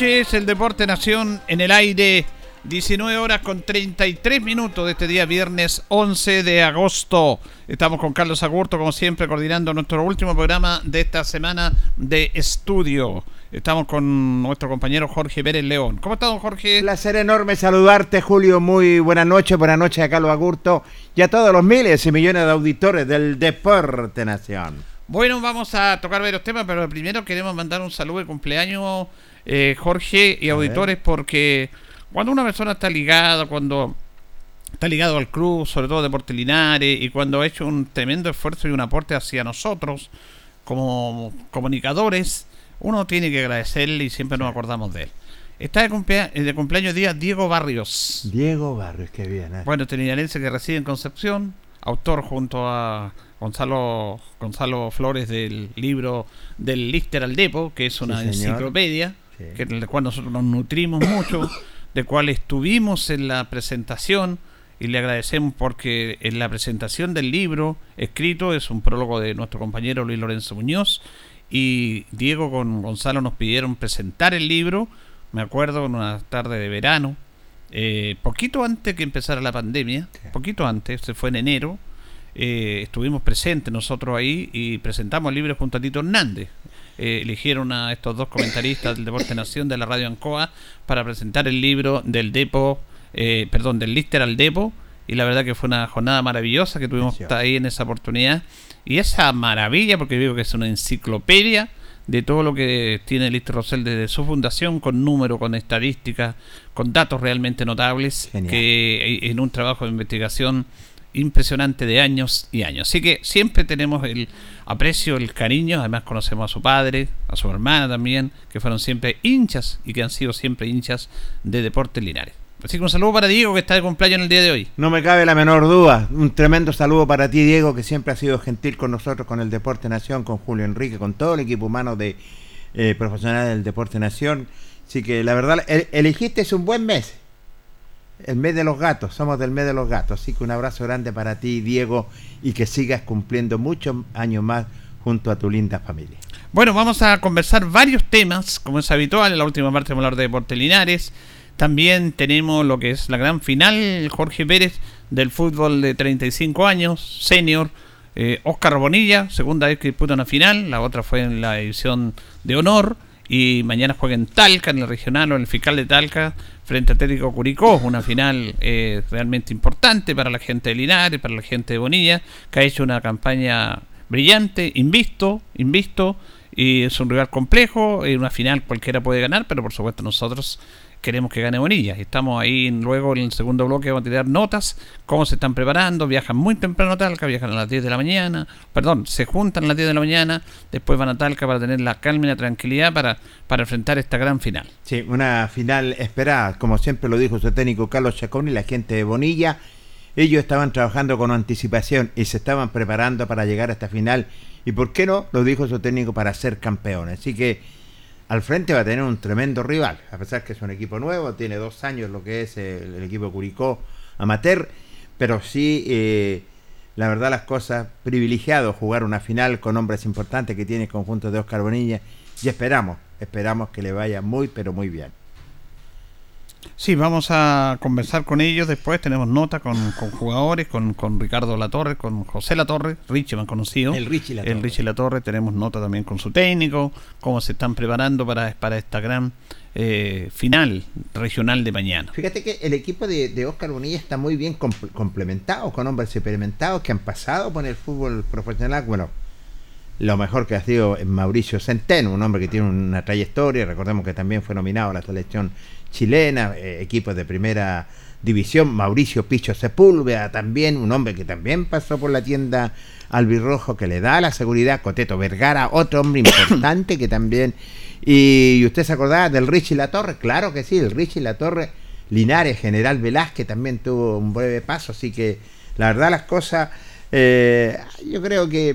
Noches, el Deporte Nación en el aire, 19 horas con 33 minutos de este día viernes 11 de agosto. Estamos con Carlos Agurto, como siempre, coordinando nuestro último programa de esta semana de estudio. Estamos con nuestro compañero Jorge Pérez León. ¿Cómo está, don Jorge? Placer enorme saludarte, Julio. Muy buenas noches, buenas noches a Carlos Agurto y a todos los miles y millones de auditores del Deporte Nación. Bueno, vamos a tocar varios temas, pero primero queremos mandar un saludo de cumpleaños eh, Jorge y auditores, porque cuando una persona está ligada, cuando está ligado al club, sobre todo Deportes Linares, y cuando ha hecho un tremendo esfuerzo y un aporte hacia nosotros como comunicadores, uno tiene que agradecerle y siempre nos acordamos de él. Está de, cumpleaños, de cumpleaños día Diego Barrios. Diego Barrios, qué bien. ¿eh? Bueno, este que reside en Concepción, autor junto a Gonzalo Gonzalo Flores del libro del Lister al Depo, que es una enciclopedia que, de cual nosotros nos nutrimos mucho, de cual estuvimos en la presentación y le agradecemos porque en la presentación del libro escrito es un prólogo de nuestro compañero Luis Lorenzo Muñoz y Diego con Gonzalo nos pidieron presentar el libro, me acuerdo en una tarde de verano, eh, poquito antes que empezara la pandemia, poquito antes, se fue en enero, eh, estuvimos presentes nosotros ahí y presentamos el libro junto a Tito Hernández, eh, eligieron a estos dos comentaristas del Deporte Nación de la Radio Ancoa para presentar el libro del Depo, eh, perdón, del Lister al Depo. Y la verdad que fue una jornada maravillosa que tuvimos ahí en esa oportunidad. Y esa maravilla, porque digo que es una enciclopedia de todo lo que tiene el Rosell desde su fundación, con números, con estadísticas, con datos realmente notables, que en un trabajo de investigación impresionante de años y años. Así que siempre tenemos el aprecio, el cariño, además conocemos a su padre, a su hermana también, que fueron siempre hinchas y que han sido siempre hinchas de Deportes Linares. Así que un saludo para Diego que está de cumpleaños en el día de hoy. No me cabe la menor duda. Un tremendo saludo para ti, Diego, que siempre ha sido gentil con nosotros, con el Deporte Nación, con Julio Enrique, con todo el equipo humano de eh, profesionales del Deporte Nación. Así que la verdad, elegiste es un buen mes el mes de los gatos, somos del mes de los gatos. Así que un abrazo grande para ti, Diego, y que sigas cumpliendo muchos años más junto a tu linda familia. Bueno, vamos a conversar varios temas, como es habitual. En la última parte vamos a hablar de Deportes Linares. También tenemos lo que es la gran final, Jorge Pérez, del fútbol de 35 años, senior. Eh, Oscar Bonilla, segunda vez que disputa una final, la otra fue en la edición de honor. Y mañana juega en Talca, en el regional o en el fiscal de Talca, frente a Atlético Curicó, una final eh, realmente importante para la gente de Linares, para la gente de Bonilla, que ha hecho una campaña brillante, invisto, invisto, y es un rival complejo, en una final cualquiera puede ganar, pero por supuesto nosotros queremos que gane Bonilla. Estamos ahí luego en el segundo bloque, vamos a tirar notas, cómo se están preparando, viajan muy temprano a Talca, viajan a las 10 de la mañana, perdón, se juntan a las 10 de la mañana, después van a Talca para tener la calma y la tranquilidad para, para enfrentar esta gran final. Sí, una final esperada, como siempre lo dijo su técnico Carlos Chacón y la gente de Bonilla. Ellos estaban trabajando con anticipación y se estaban preparando para llegar a esta final. Y por qué no, lo dijo su técnico, para ser campeones. Así que al frente va a tener un tremendo rival, a pesar que es un equipo nuevo, tiene dos años lo que es el, equipo Curicó amateur, pero sí, eh, la verdad las cosas, privilegiado jugar una final con hombres importantes que tiene el conjunto de Oscar Bonilla y esperamos, esperamos que le vaya muy, pero muy bien. Sí, vamos a conversar con ellos después. Tenemos nota con, jugadores, con, con, Ricardo Latorre, con José Latorre, Richie han conocido. El Richie Latorre. El Richie Latorre. Tenemos nota también con su técnico, cómo se están preparando para, para esta gran eh, final regional de mañana. Fíjate que el equipo de, Oscar Bonilla está muy bien complementado, con hombres experimentados que han pasado por el fútbol profesional. Bueno, lo mejor que ha sido Mauricio Centeno, un hombre que tiene una trayectoria. Recordemos que también fue nominado a la selección chilena, eh, equipos de primera división, Mauricio Picho Sepúlveda también, un hombre que también pasó por la tienda albirrojo que le da la seguridad, Coteto Vergara, otro hombre importante que también... Y usted se acordaba del Richie La Torre, claro que sí, el Richie La Torre, Linares, General Velázquez también tuvo un breve paso, así que la verdad las cosas, eh, yo creo que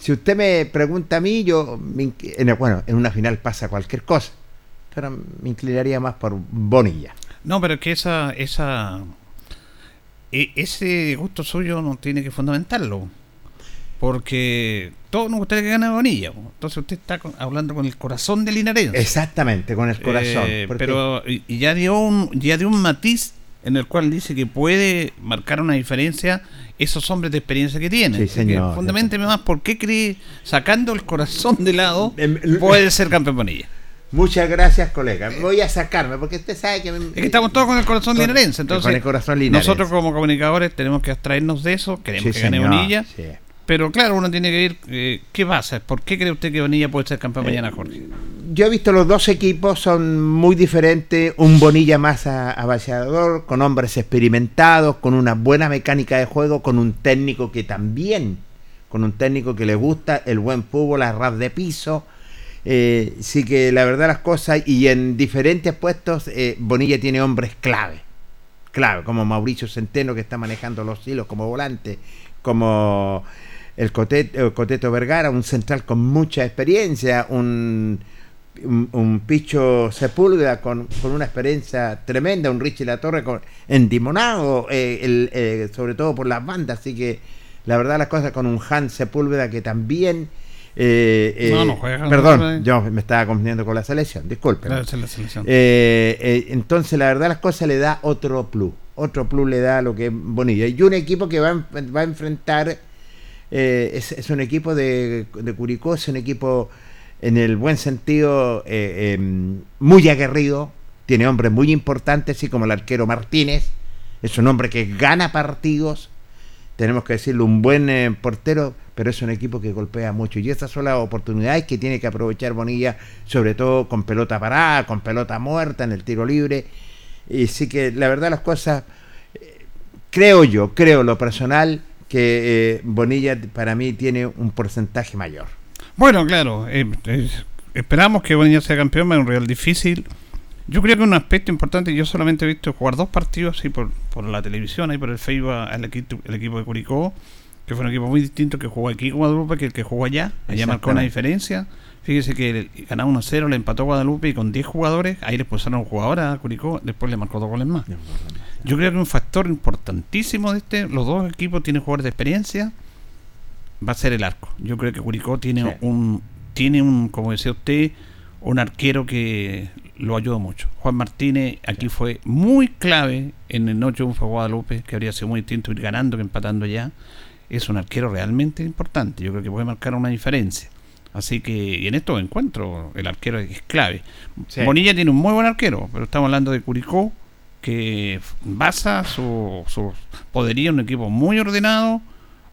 si usted me pregunta a mí, yo, bueno, en una final pasa cualquier cosa pero me inclinaría más por Bonilla. No, pero es que esa, esa, e, ese gusto suyo no tiene que fundamentarlo. Porque todos nos gustaría que gane Bonilla. Entonces usted está hablando con el corazón del linarense. Exactamente, con el corazón. Eh, pero ya dio un ya dio un matiz en el cual dice que puede marcar una diferencia esos hombres de experiencia que tienen. Sí, señor. Fundamentalmente más, ¿por qué cree, sacando el corazón de lado, em, puede ser campeón Bonilla? Muchas gracias, colega. Voy a sacarme porque usted sabe que... es que estamos todos con el corazón linarense. Entonces, nosotros como comunicadores tenemos que abstraernos de eso. Queremos que gane Bonilla. Pero claro, uno tiene que ir... Eh, ¿Qué pasa? ¿Por qué cree usted que Bonilla puede ser campeón mañana, Jorge? Yo he visto los dos equipos, son muy diferentes. Un Bonilla más avasallador, con hombres experimentados, con una buena mecánica de juego, con un técnico que también... Con un técnico que le gusta el buen fútbol, a ras de piso eh, sí que la verdad las cosas, y en diferentes puestos, eh, Bonilla tiene hombres clave, clave, como Mauricio Centeno que está manejando los hilos como volante, como el Coteto, Vergara, un central con mucha experiencia, un, un, Picho Sepúlveda con, una experiencia tremenda, un Richie Latorre con, endimonado, eh, eh, sobre todo por las bandas, así que la verdad las cosas con un Hans Sepúlveda que también eh, eh, perdón, yo me estaba confundiendo con la selección, disculpe. Eh, entonces, la verdad, las cosas le da otro plus. Otro plus le da lo que es Bonilla. Y un equipo que va, va a enfrentar. Es, un equipo de, de, Curicó, es un equipo en el buen sentido em, muy aguerrido. Tiene hombres muy importantes, así como el arquero Martínez. Es un hombre que gana partidos. Tenemos que decirle, un buen portero pero es un equipo que golpea mucho y estas son las oportunidades que tiene que aprovechar Bonilla, sobre todo con pelota parada, con pelota muerta en el tiro libre. Y sí que la verdad las cosas, eh, creo yo, creo lo personal, que eh, Bonilla para mí tiene un porcentaje mayor. Bueno, claro, eh, esperamos que Bonilla sea campeón, es un real difícil. Yo creo que un aspecto importante, yo solamente he visto jugar dos partidos así por, por la televisión, ahí por el Facebook, equipo, el equipo de Curicó, que fue un equipo muy distinto que jugó aquí con Guadalupe que el que jugó allá. Allá marcó una diferencia. Fíjese que ganaba 1-0, le empató Guadalupe y con 10 jugadores, ahí le pusieron un jugador a Curicó, después le marcó dos goles más. Yo creo que un factor importantísimo de este, los dos equipos tienen jugadores de experiencia, va a ser el arco. Yo creo que Curicó tiene un, tiene un, como decía usted, un arquero que lo ayudó mucho. Juan Martínez aquí fue muy clave en el noche fue Guadalupe, que habría sido muy distinto ir ganando que empatando ya. Es un arquero realmente importante. Yo creo que puede marcar una diferencia. Así que y en estos encuentros el arquero es clave. Bonilla tiene un muy buen arquero, pero estamos hablando de Curicó, que basa su, su poderío en un equipo muy ordenado,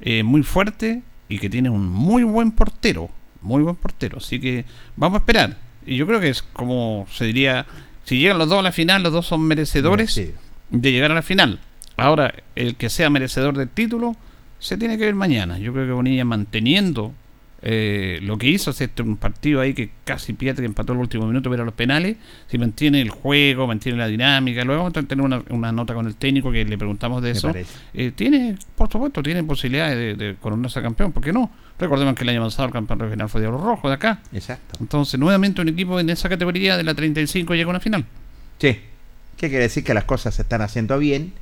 eh, muy fuerte y que tiene un muy buen portero. Muy buen portero. Así que vamos a esperar y yo creo que es como se diría, si llegan los dos a la final, los dos son merecedores de llegar a la final. Ahora, el que sea merecedor del título, se tiene que ver mañana. Yo creo que Bonilla manteniendo eh, lo que hizo, este un partido ahí que casi pierde, que empató el último minuto, pero los penales, si mantiene el juego, mantiene la dinámica, luego vamos a tener una, nota con el técnico que le preguntamos de eso. Eh, tiene, por supuesto, tiene posibilidades de, de coronarse campeón, ¿por qué no? Recordemos que el año pasado el campeón regional fue Diablo Rojo de acá. Exacto. Entonces, nuevamente un equipo en esa categoría de la 35 llega a una final. Sí. ¿Qué quiere decir? Que las cosas se están haciendo bien.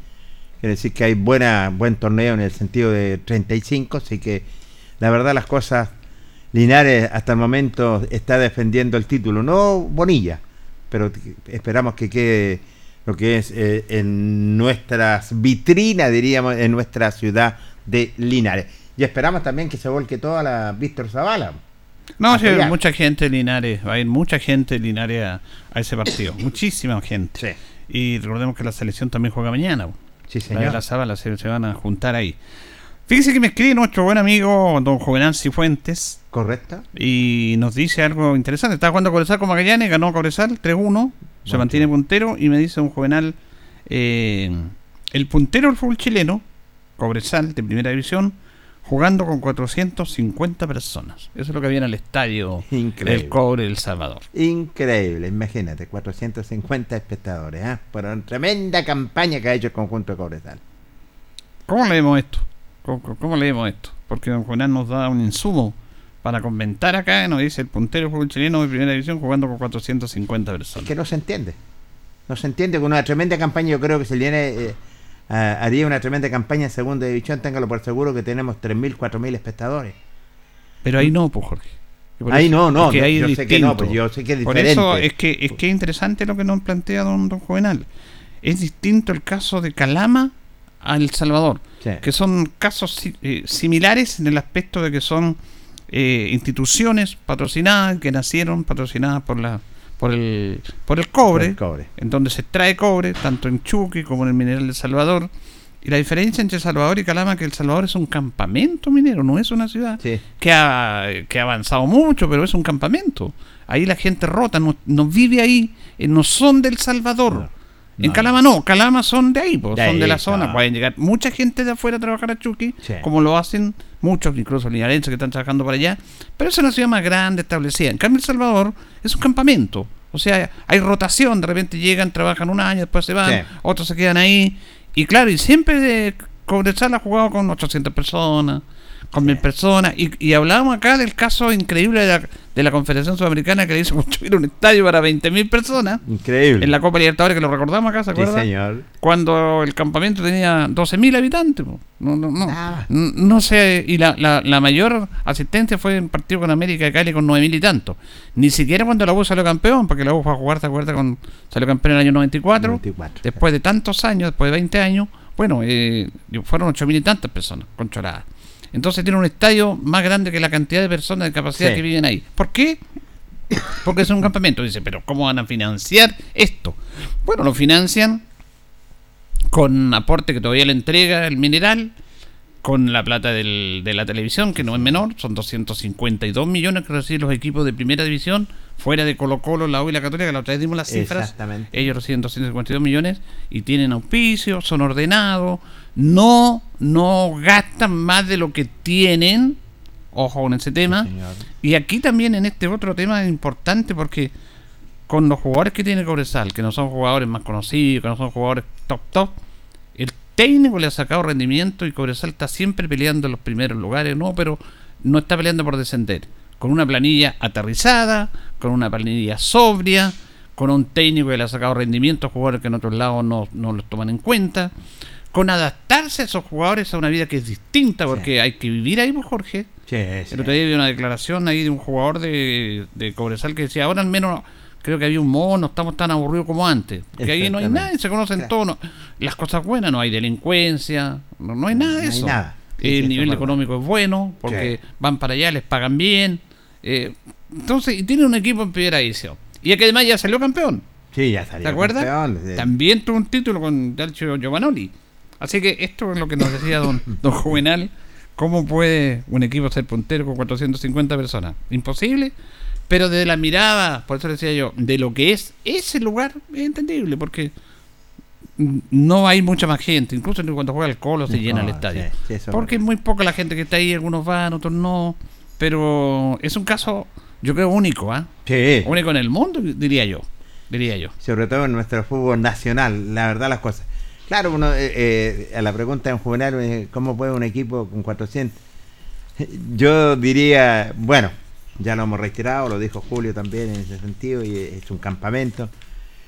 Quiere decir que hay buena, buen torneo en el sentido de 35. Así que la verdad las cosas Linares hasta el momento está defendiendo el título, no Bonilla, pero esperamos que quede lo que es eh, en nuestras vitrinas, diríamos, en nuestra ciudad de Linares. Y esperamos también que se vuelque toda la Víctor Zavala. No, sí, mucha gente de Linares, va a ir mucha gente de Linares a, ese partido, muchísima gente. Y recordemos que la selección también juega mañana. Sí, señor. La Zavala se, se van a juntar ahí. Fíjese que me escribe nuestro buen amigo don Juvenal Cifuentes. Correcto. Y nos dice algo interesante. Estaba jugando Cobresal con Magallanes, ganó Cobresal 3-1, se mantiene puntero y me dice un Juvenal, eh, el puntero del fútbol chileno, Cobresal de primera división, jugando con 450 personas. Eso es lo que había en el estadio Increíble. El Cobre El Salvador. Increíble, imagínate, 450 espectadores, ¿eh? por una tremenda campaña que ha hecho el conjunto de Cobresal. ¿Cómo leemos esto? ¿Cómo, leemos esto? Porque don Juan nos da un insumo para comentar acá, nos dice el puntero fútbol chileno de primera división jugando con 450 personas. Es que no se entiende. No se entiende con una tremenda campaña, yo creo que se viene eh, haría una tremenda campaña en segunda división, téngalo por seguro que tenemos 3.000, 4.000 espectadores. Pero ahí no, pues Jorge. ahí no, no, yo, sé que no, pues yo sé que es diferente. Por eso es que es que es interesante lo que nos plantea don, don Juvenal. Es distinto el caso de Calama a El Salvador, que son casos eh, similares en el aspecto de que son eh, instituciones patrocinadas, que nacieron patrocinadas por la por el por el cobre, en donde se extrae cobre, tanto en Chucky como en el mineral de Salvador. Y la diferencia entre Salvador y Calama es que El Salvador es un campamento minero, no es una ciudad que, ha, que ha avanzado mucho, pero es un campamento. Ahí la gente rota, no, vive ahí, eh, no son del Salvador. En Calama no, Calama son de ahí, son de la zona. Pueden llegar mucha gente de afuera a trabajar a Chucky, como lo hacen muchos, incluso linarenses que están trabajando para allá. Pero es una ciudad más grande, establecida. En cambio, El Salvador es un campamento. O sea, hay rotación, de repente llegan, trabajan un año, después se van, otros se quedan ahí. Y claro, y siempre de Cobresal ha jugado con 800 personas, con mil personas. Y, y hablábamos acá del caso increíble de la, de la Confederación Sudamericana que le hizo construir un estadio para 20.000 personas. Increíble. En la Copa Libertadores, que lo recordamos acá, ¿se acuerda? Sí, señor. Cuando el campamento tenía 12.000 habitantes. No, no, no. No sé, y la, la, mayor asistencia fue en partido con América de Cali con 9.000 y tanto. Ni siquiera cuando la U salió campeón, porque la U fue a jugar, ¿se acuerda? Con, salió campeón en el año 94. 94 después de tantos años, después de 20 años, bueno, eh, fueron 8.000 y tantas personas controladas. Entonces tiene un estadio más grande que la cantidad de personas de capacidad que viven ahí. ¿Por qué? Porque es un campamento. Dice, pero ¿cómo van a financiar esto? Bueno, lo financian con aporte que todavía le entrega el mineral con la plata del, de la televisión, que no es menor, son 252 millones que reciben los equipos de primera división, fuera de Colo Colo, la U y la Católica, la otra vez dimos las cifras, ellos reciben 252 millones y tienen auspicio, son ordenados, no, no gastan más de lo que tienen, ojo con ese tema, y aquí también en este otro tema es importante porque con los jugadores que tiene Cobresal, que no son jugadores más conocidos, que no son jugadores top top, técnico le ha sacado rendimiento y Cobresal está siempre peleando en los primeros lugares, no, pero no está peleando por descender. Con una planilla aterrizada, con una planilla sobria, con un técnico que le ha sacado rendimiento a jugadores que en otros lados no, no los toman en cuenta, con adaptarse a esos jugadores a una vida que es distinta, porque hay que vivir ahí, pues, Jorge. El otro día vi una declaración ahí de un jugador de, de Cobresal que decía, ahora al menos creo que había un modo, no estamos tan aburridos como antes. Porque ahí no hay nada, se conocen todos. Las cosas buenas, no hay delincuencia, no, hay nada de eso. el nivel económico es bueno, porque van para allá, les pagan bien. Eh, entonces, y tiene un equipo en primera edición. Y que además ya salió campeón. Sí, ya salió ¿Te acuerdas? También tuvo un título con Dalcio Giovanoli. Así que esto es lo que nos decía don, don Juvenal. ¿Cómo puede un equipo ser puntero con 450 personas? ¿Imposible? Pero de la mirada, por eso decía yo, de lo que es ese lugar, es entendible, porque no hay mucha más gente. Incluso cuando juega el Colo se llena el estadio. porque es muy poca la gente que está ahí, algunos van, otros no. Pero es un caso, yo creo, único, ¿ah? Único en el mundo, diría yo. Diría yo. Sobre todo en nuestro fútbol nacional, la verdad, las cosas. Claro, uno, eh, eh, a la pregunta en juvenil, eh, ¿cómo puede un equipo con 400? Yo diría, bueno, ya lo hemos reiterado, lo dijo Julio también en ese sentido, y es un campamento.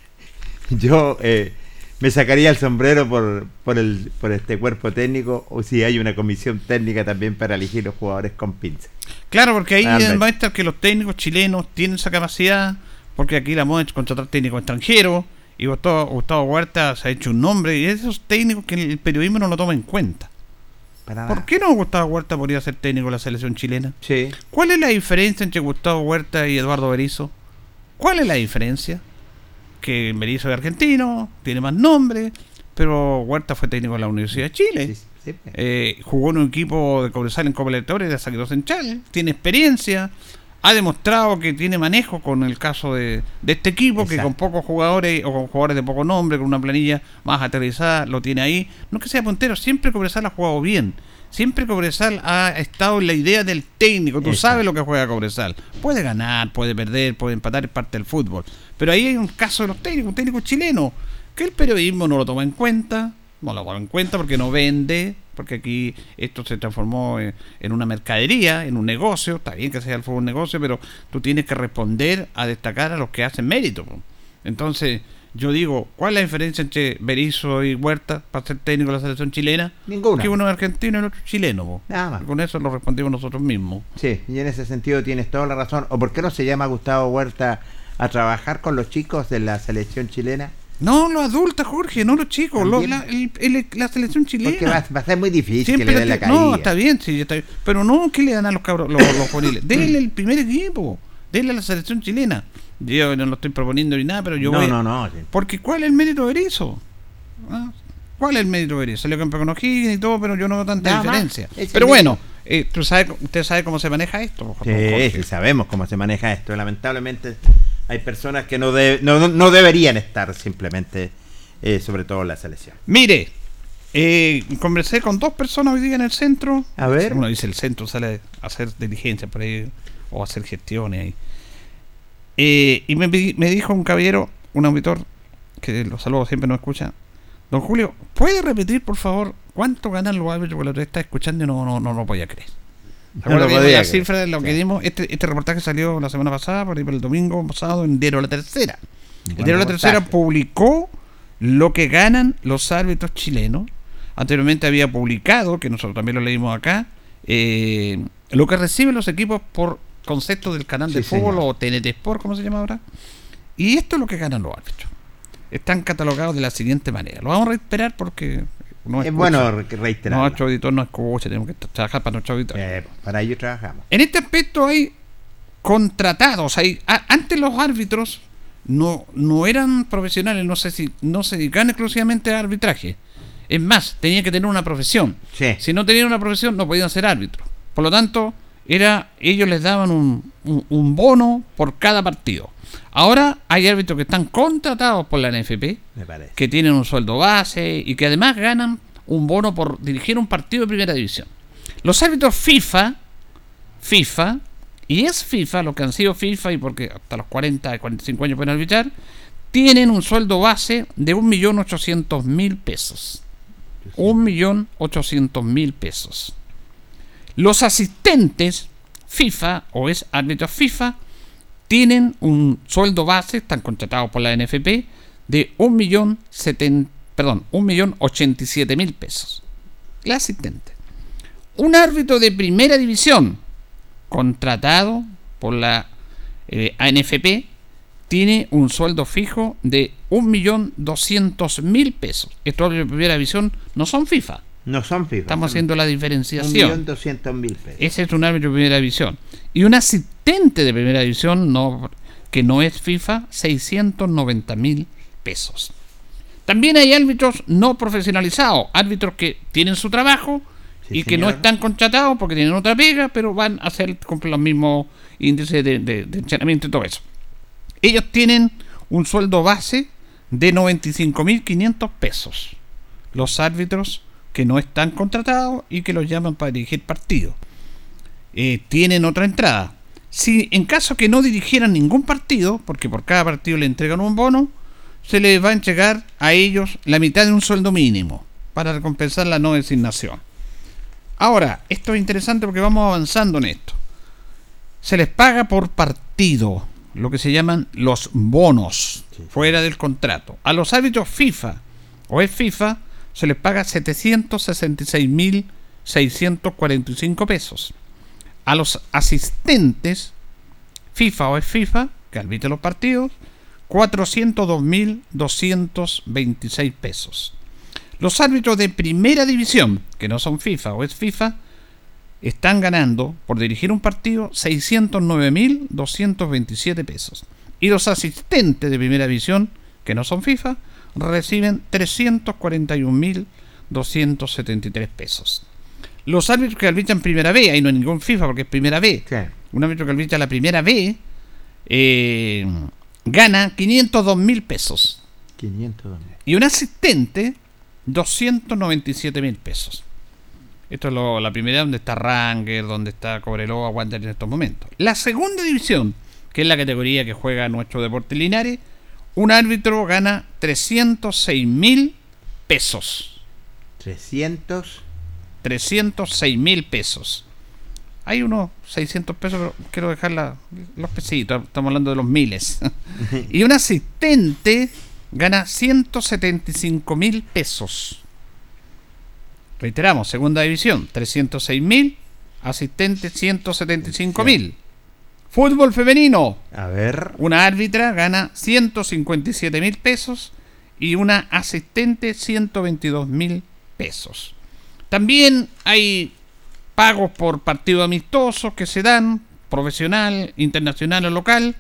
Yo eh, me sacaría el sombrero por, por, el, por este cuerpo técnico, o si hay una comisión técnica también para elegir los jugadores con pinza. Claro, porque ahí demuestra que los técnicos chilenos tienen esa capacidad, porque aquí la moda es contratar técnicos extranjeros, y Gustavo, Gustavo Huerta se ha hecho un nombre, y esos técnicos que el periodismo no lo toma en cuenta. ¿Por qué no Gustavo Huerta podría ser técnico de la selección chilena? Sí. ¿Cuál es la diferencia entre Gustavo Huerta y Eduardo Berizzo? ¿Cuál es la diferencia? Que Berizzo es argentino, tiene más nombre, pero Huerta fue técnico de la Universidad de Chile. Eh, jugó en un equipo de Cobresal en Copa Libertadores de Saquero Central, tiene experiencia, ha demostrado que tiene manejo con el caso de, este equipo, que con pocos jugadores o con jugadores de poco nombre, con una planilla más aterrizada, lo tiene ahí. No es que sea puntero, siempre Cobresal ha jugado bien. Siempre Cobresal ha estado en la idea del técnico. Tú sabes lo que juega Cobresal. Puede ganar, puede perder, puede empatar, es parte del fútbol. Pero ahí hay un caso de los técnicos, un técnico chileno, que el periodismo no lo toma en cuenta, no lo toma en cuenta porque no vende, porque aquí esto se transformó en, una mercadería, en un negocio, está bien que sea el fútbol un negocio, pero tú tienes que responder a destacar a los que hacen mérito. Entonces, yo digo, ¿cuál es la diferencia entre Berizzo y Huerta para ser técnico de la selección chilena? Ninguna. Que uno es argentino y el otro chileno. Nada más. con eso lo respondimos nosotros mismos. Sí, y en ese sentido tienes toda la razón. ¿O por qué no se llama Gustavo Huerta a trabajar con los chicos de la selección chilena? No, los adultos, Jorge, no los chicos, la, selección chilena. Porque va, a ser muy difícil que le den la caída. No, está bien, sí, está bien. Pero no, ¿qué le dan a los cabros, los, los juveniles? Denle el primer equipo, denle a la selección chilena. Yo no lo estoy proponiendo ni nada, pero yo no, voy. No, no, Porque ¿cuál es el mérito de eso? ¿Ah? ¿Cuál es el mérito de eso? Salió campeón con O'Higgins y todo, pero yo no veo tanta diferencia. Pero bueno, eh, ¿tú sabes, ¿usted sabe cómo se maneja esto? Sí, sí, sabemos cómo se maneja esto. Lamentablemente hay personas que no, no, deberían estar simplemente, eh, sobre todo en la selección. Mire, eh, conversé con dos personas hoy día en el centro. A ver. Uno dice el centro sale a hacer diligencia por ahí o hacer gestiones ahí. Eh, y me, dijo un caballero, un auditor, que los saludos siempre nos escucha. Don Julio, ¿puede repetir por favor cuánto ganan los árbitros? Porque lo está escuchando y no, no, no lo podía creer la cifra de lo que dimos? Este, este reportaje salió la semana pasada, por, el domingo pasado, en Diario La Tercera. El Diario La Tercera publicó lo que ganan los árbitros chilenos. Anteriormente había publicado, que nosotros también lo leímos acá, eh, lo que reciben los equipos por concepto del canal de fútbol o TNT Sport, como se llama ahora. Y esto es lo que ganan los árbitros. Están catalogados de la siguiente manera. Lo vamos a esperar porque es bueno reiterar. Nuestro auditor no escucha, tenemos que trabajar para nuestro auditor. Eh, para ello trabajamos. En este aspecto hay contratados. Hay, antes los árbitros no, no eran profesionales, no sé si no se dedicaban exclusivamente a arbitraje. Es más, tenían que tener una profesión. Si no tenían una profesión, no podían ser árbitros. Por lo tanto, era ellos les daban un, un, bono por cada partido. Ahora hay árbitros que están contratados por la NFP, que tienen un sueldo base y que además ganan un bono por dirigir un partido de primera división. Los árbitros FIFA, FIFA, y es FIFA, los que han sido FIFA y porque hasta los 40, 45 años pueden arbitrar, tienen un sueldo base de 1.800.000 pesos. 1.800.000 pesos. Los asistentes FIFA o es árbitros FIFA tienen un sueldo base, están contratados por la NFP, de 1.087.000 perdón, 1.087.000 pesos. El asistente. Un árbitro de primera división contratado por la eh, ANFP tiene un sueldo fijo de 1.200.000 pesos. Estos de primera división no son FIFA. No son FIFA. Estamos haciendo la diferenciación. 1.200.000 pesos. Ese es un árbitro de primera división. Y un asistente de primera división no, que no es FIFA, 690.000 pesos. También hay árbitros no profesionalizados, árbitros que tienen su trabajo y que no están contratados porque tienen otra pega, pero van a hacer con los mismos índices de, de, de entrenamiento y todo eso. Ellos tienen un sueldo base de 95.500 pesos. Los árbitros que no están contratados y que los llaman para dirigir partidos. Eh, tienen otra entrada. Si en caso que no dirigieran ningún partido, porque por cada partido le entregan un bono, se les va a entregar a ellos la mitad de un sueldo mínimo para recompensar la no designación. Ahora, esto es interesante porque vamos avanzando en esto. Se les paga por partido lo que se llaman los bonos fuera del contrato. A los árbitros FIFA o es FIFA se les paga 766.645 pesos. A los asistentes FIFA o es FIFA, que arbitran los partidos, 402.226 pesos. Los árbitros de primera división, que no son FIFA o es FIFA, están ganando por dirigir un partido 609.227 pesos. Y los asistentes de primera división, que no son FIFA, reciben 341.273 pesos. Los árbitros que arbitran primera B, ahí no hay ningún FIFA porque es primera B. Un árbitro que arbitra la primera B eh, gana 502.000 pesos. 502 y un asistente 297.000 pesos. Esto es la primera donde está Ranger, donde está Cobreloa, Wander en estos momentos. La segunda división, que es la categoría que juega nuestro deporte Linares, un árbitro gana 306 mil pesos. 300. 306 mil pesos. Hay unos 600 pesos, pero quiero dejar los pesitos, estamos hablando de los miles. y un asistente gana 175 mil pesos. Reiteramos, segunda división, 306 mil, asistente 175 mil. Fútbol femenino. A ver. Una árbitra gana 157 mil pesos y una asistente 122 mil pesos. También hay pagos por partido amistoso que se dan, profesional, internacional o local.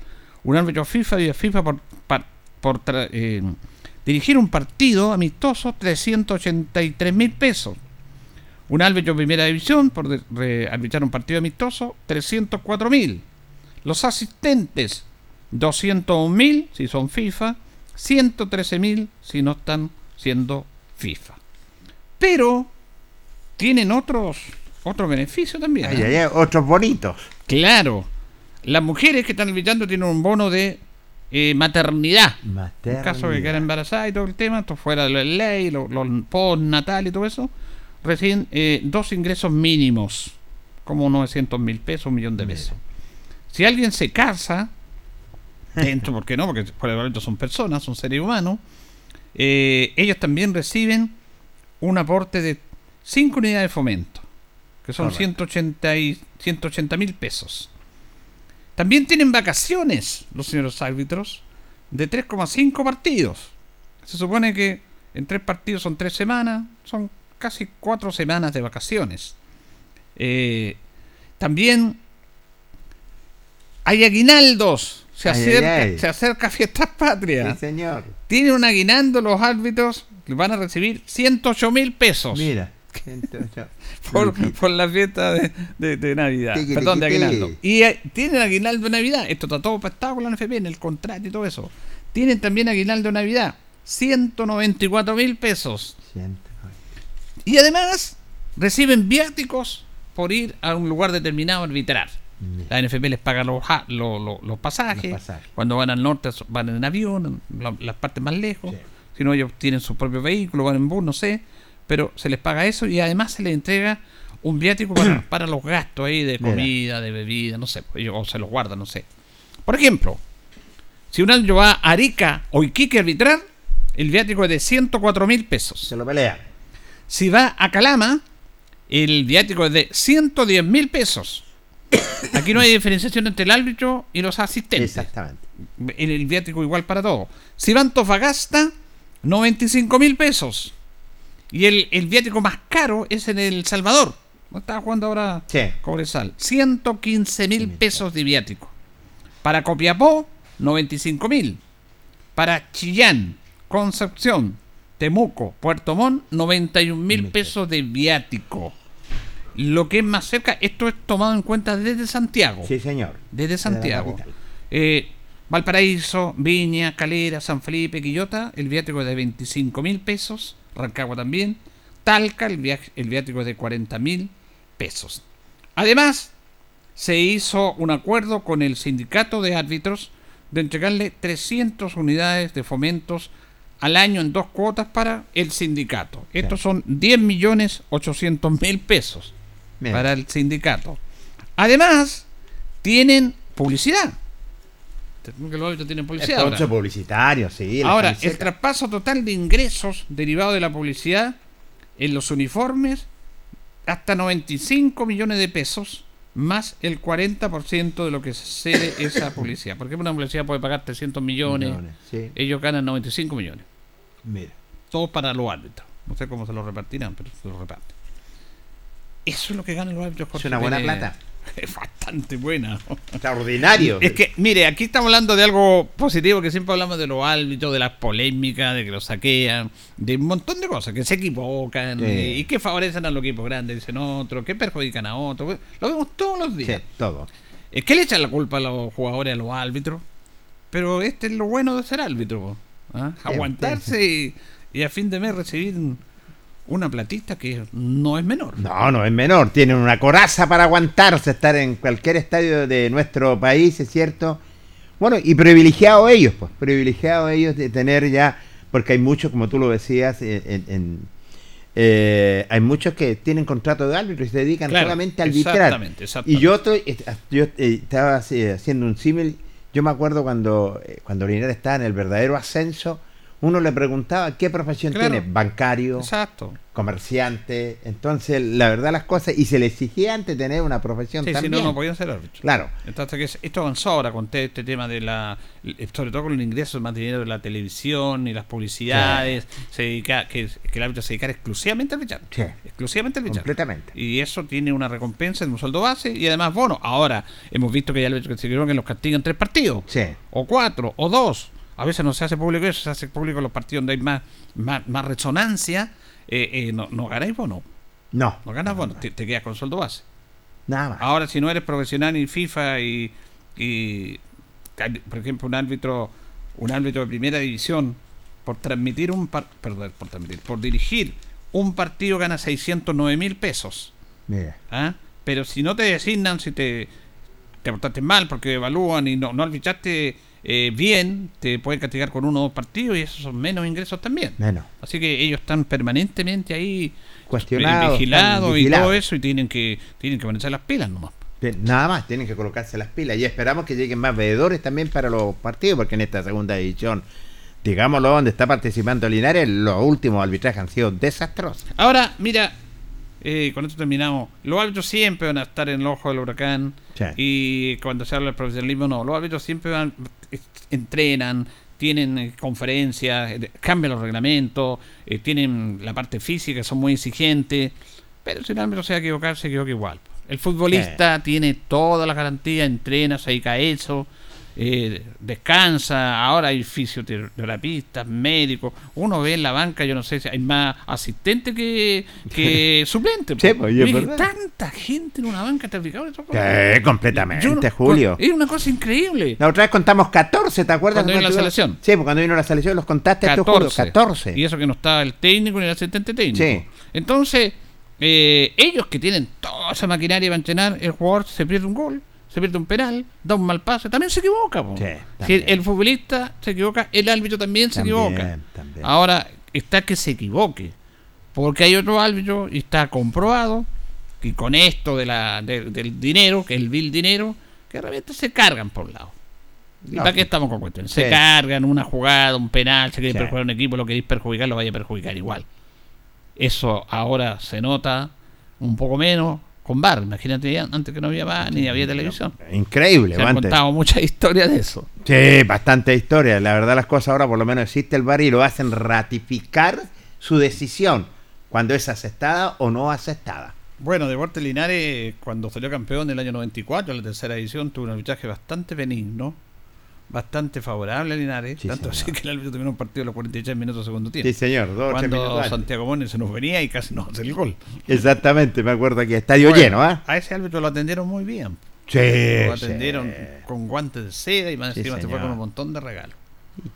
Un árbitro FIFA y FIFA por, eh, dirigir un partido amistoso 383 mil pesos. Un árbitro primera división por arbitrar un partido amistoso 304 mil. Los asistentes 201 mil si son FIFA, 113 mil si no están siendo FIFA. Pero tienen otros otros beneficios también. ¿eh? otros bonitos. Claro. Las mujeres que están arbitrando tienen un bono de eh, maternidad. En caso de quedar embarazada y todo el tema, esto fuera de la ley, los postnatal y todo eso reciben eh, dos ingresos mínimos, como 900 mil pesos, un millón de pesos. Si alguien se casa, dentro, ¿por qué no? Porque por el momento son personas, son seres humanos, eh, ellos también reciben un aporte de 5 unidades de fomento, que son 180 mil pesos. También tienen vacaciones los señores árbitros de 3,5 partidos. Se supone que en tres partidos son tres semanas, son casi cuatro semanas de vacaciones. Eh, también hay aguinaldos. Se acerca, se acerca Fiestas Patrias. señor. Tienen un aguinaldo los árbitros van a recibir 108 mil pesos. Mira. por, la fiesta de, Navidad. Perdón, de aguinaldo. Y eh, tienen aguinaldo Navidad. Esto está todo pactado con la NFP en el contrato y todo eso. Tienen también aguinaldo Navidad. 194 mil pesos. Y además reciben viáticos por ir a un lugar determinado a arbitrar. La NFP les paga los, los, pasajes. Cuando van al norte van en avión, las partes más lejos. Si no, ellos tienen su propio vehículo, van en bus, no sé pero se les paga eso y además se les entrega un viático para, los gastos ahí de comida, de bebida, no sé, pues, o se los guardan, no sé. Por ejemplo, si un año va a Arica o Iquique a arbitrar, el viático es de 104 mil pesos. Se lo pelea. Si va a Calama, el viático es de 110 mil pesos. Aquí no hay diferenciación entre el árbitro y los asistentes. Exactamente. El viático igual para todos. Si va a Antofagasta, 95 mil pesos. Y el, el viático más caro es en El Salvador. ¿No estaba jugando ahora sí. Cobresal? 115 mil pesos de viático. Para Copiapó, 95 mil. Para Chillán, Concepción, Temuco, Puerto Montt, 91 mil pesos de viático. Lo que es más cerca, esto es tomado en cuenta desde Santiago. Sí, señor. Desde Santiago. Eh, Valparaíso, Viña, Calera, San Felipe, Quillota, el viático es de 25 mil pesos. Rancagua también. Talca, el, viaje, el viático es de 40 mil pesos. Además, se hizo un acuerdo con el sindicato de árbitros de entregarle 300 unidades de fomentos al año en dos cuotas para el sindicato. Estos son 10 millones 800 mil pesos para el sindicato. Además, tienen publicidad. Que los tienen publicidad. ahora. publicitario, sí. Ahora, el traspaso total de ingresos derivado de la publicidad en los uniformes, hasta 95 millones de pesos, más el 40% de lo que cede esa publicidad. Porque una publicidad puede pagar 300 millones, ellos ganan 95 millones. Mira. Todo para los árbitros. No sé cómo se lo repartirán, pero se lo reparten. Eso es lo que ganan los árbitros. Es una buena plata. es bastante buena. Extraordinario. Es que, mire, aquí estamos hablando de algo positivo, que siempre hablamos de los árbitros, de las polémicas, de que los saquean, de un montón de cosas, que se equivocan y que favorecen a los equipos grandes, dicen otros, que perjudican a otros. Lo vemos todos los días. Sí, todo. Es que le echan la culpa a los jugadores, a los árbitros. Pero este es lo bueno de ser árbitro. ¿ah? Aguantarse y, a fin de mes recibir una platita que no es menor. No, no es menor. Tienen una coraza para aguantarse, estar en cualquier estadio de nuestro país, es cierto. Bueno, y privilegiado ellos, pues, privilegiado ellos de tener ya, porque hay muchos, como tú lo decías, en, eh, hay muchos que tienen contrato de árbitro y se dedican solamente a arbitrar. Exactamente, exactamente. Y yo, estoy, yo eh, estaba haciendo un símil, yo me acuerdo cuando, eh, cuando Linares estaba en el verdadero ascenso, uno le preguntaba qué profesión tiene, bancario, Exacto. comerciante, entonces la verdad las cosas, y se le exigía antes tener una profesión también. Si no, no podían ser árbitros. Claro. Entonces esto avanzó ahora con este tema de la, sobre todo con el ingreso más dinero de la televisión y las publicidades, se dedica, que, el árbitro se dedicara exclusivamente al fichar. Sí. Exclusivamente al fichar. Completamente. Y eso tiene una recompensa en un sueldo base y además bueno, ahora hemos visto que hay árbitros que se que los castigan tres partidos. Sí. O cuatro, o dos a veces no se hace público eso, se hace público los partidos donde hay más, más, resonancia. Eh, eh, no, ¿No ganáis bono? No. ¿No ganas bono? Te, quedas con sueldo base. Nada más. Ahora, si no eres profesional en FIFA y, y por ejemplo, un árbitro un árbitro de primera división por transmitir un par, perdón, por transmitir, por dirigir un partido gana 609 mil pesos. Mira. ¿Ah? Pero si no te designan, si te, te portaste mal porque evalúan y no, no arbitraste eh, bien, te pueden castigar con uno o dos partidos y esos son menos ingresos también. Menos. Así que ellos están permanentemente ahí cuestionados, vigilados y todo eso y tienen que tienen que ponerse las pilas nomás. Nada más, tienen que colocarse las pilas y esperamos que lleguen más veedores también para los partidos, porque en esta segunda edición, digámoslo, donde está participando Linares, los últimos arbitrajes han sido desastrosos. Ahora, mira, eh, con esto terminamos. Los árbitros siempre van a estar en el ojo del huracán. Y cuando se habla del profesionalismo, no. Los árbitros siempre van, entrenan, tienen eh, conferencias, eh, cambian los reglamentos, tienen la parte física, son muy exigentes. Pero si el árbitro se va a equivocar, se equivoca igual. El futbolista tiene toda la garantía, entrena, se dedica a eso. Eh, descansa, ahora hay fisioterapistas, médicos, uno ve en la banca, yo no sé si hay más asistentes que, que suplentes. Sí, pues, tanta gente en una banca, ¿te has fijado? Sí, completamente, Julio. Es una cosa increíble. La otra vez contamos 14, ¿te acuerdas? Cuando vino la selección. Sí, pues cuando vino la selección los contaste 14. 14. Y eso que no estaba el técnico ni el asistente técnico. Sí. Entonces, eh, ellos que tienen toda esa maquinaria para entrenar, el jugador se pierde un gol se pierde un penal, da un mal pase, también se equivoca. si el futbolista se equivoca, el árbitro también se equivoca. Ahora está que se equivoque, porque hay otro árbitro y está comprobado que con esto de la, del dinero, que es el vil dinero, que realmente se cargan por un lado. ¿Y para qué estamos con cuestiones? Se cargan una jugada, un penal, se quiere perjudicar un equipo, lo queréis perjudicar, lo vaya a perjudicar igual. Eso ahora se nota un poco menos, con bar. Imagínate, antes que no había bar ni había televisión. Increíble, Se han contado muchas historias de eso. Sí, bastante historia. La verdad, las cosas ahora por lo menos existe el bar y lo hacen ratificar su decisión cuando es aceptada o no aceptada. Bueno, Deportes Linares, cuando salió campeón en el año 94, en la tercera edición, tuvo un arbitraje bastante benigno bastante favorable a Linares. tanto así que el árbitro terminó un partido a los 43 minutos segundo tiempo. Sí, señor. Cuando Santiago Mone se nos venía y casi nos hace el gol. Exactamente, me acuerdo aquí, estadio lleno, ¿ah? A ese árbitro lo atendieron muy bien. Sí. Lo atendieron con guantes de seda y más encima se fue con un montón de regalos.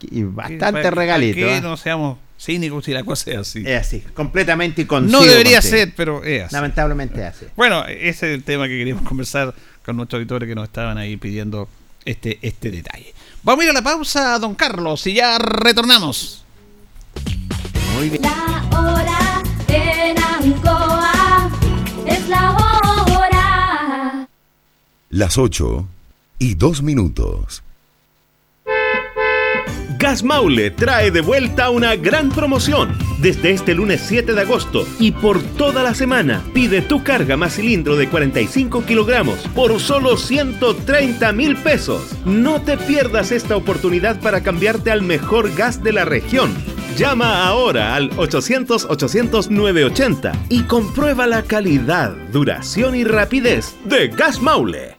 Y, bastante regalito. Que ¿ah? no seamos cínicos si la cosa es así. Es así, completamente y No debería ser, pero es así. Lamentablemente es así. Bueno, ese es el tema que queríamos conversar con nuestros auditores que nos estaban ahí pidiendo este, este detalle. Vamos a ir a la pausa, don Carlos, y ya retornamos. Muy bien. La hora en Ancoa es la hora. Las 8 y 2 minutos. Gas Maule trae de vuelta una gran promoción. Desde este lunes 7 de agosto y por toda la semana, pide tu carga más cilindro de 45 kilogramos por solo 130 mil pesos. No te pierdas esta oportunidad para cambiarte al mejor gas de la región. Llama ahora al 800-800-980 y comprueba la calidad, duración y rapidez de Gas Maule.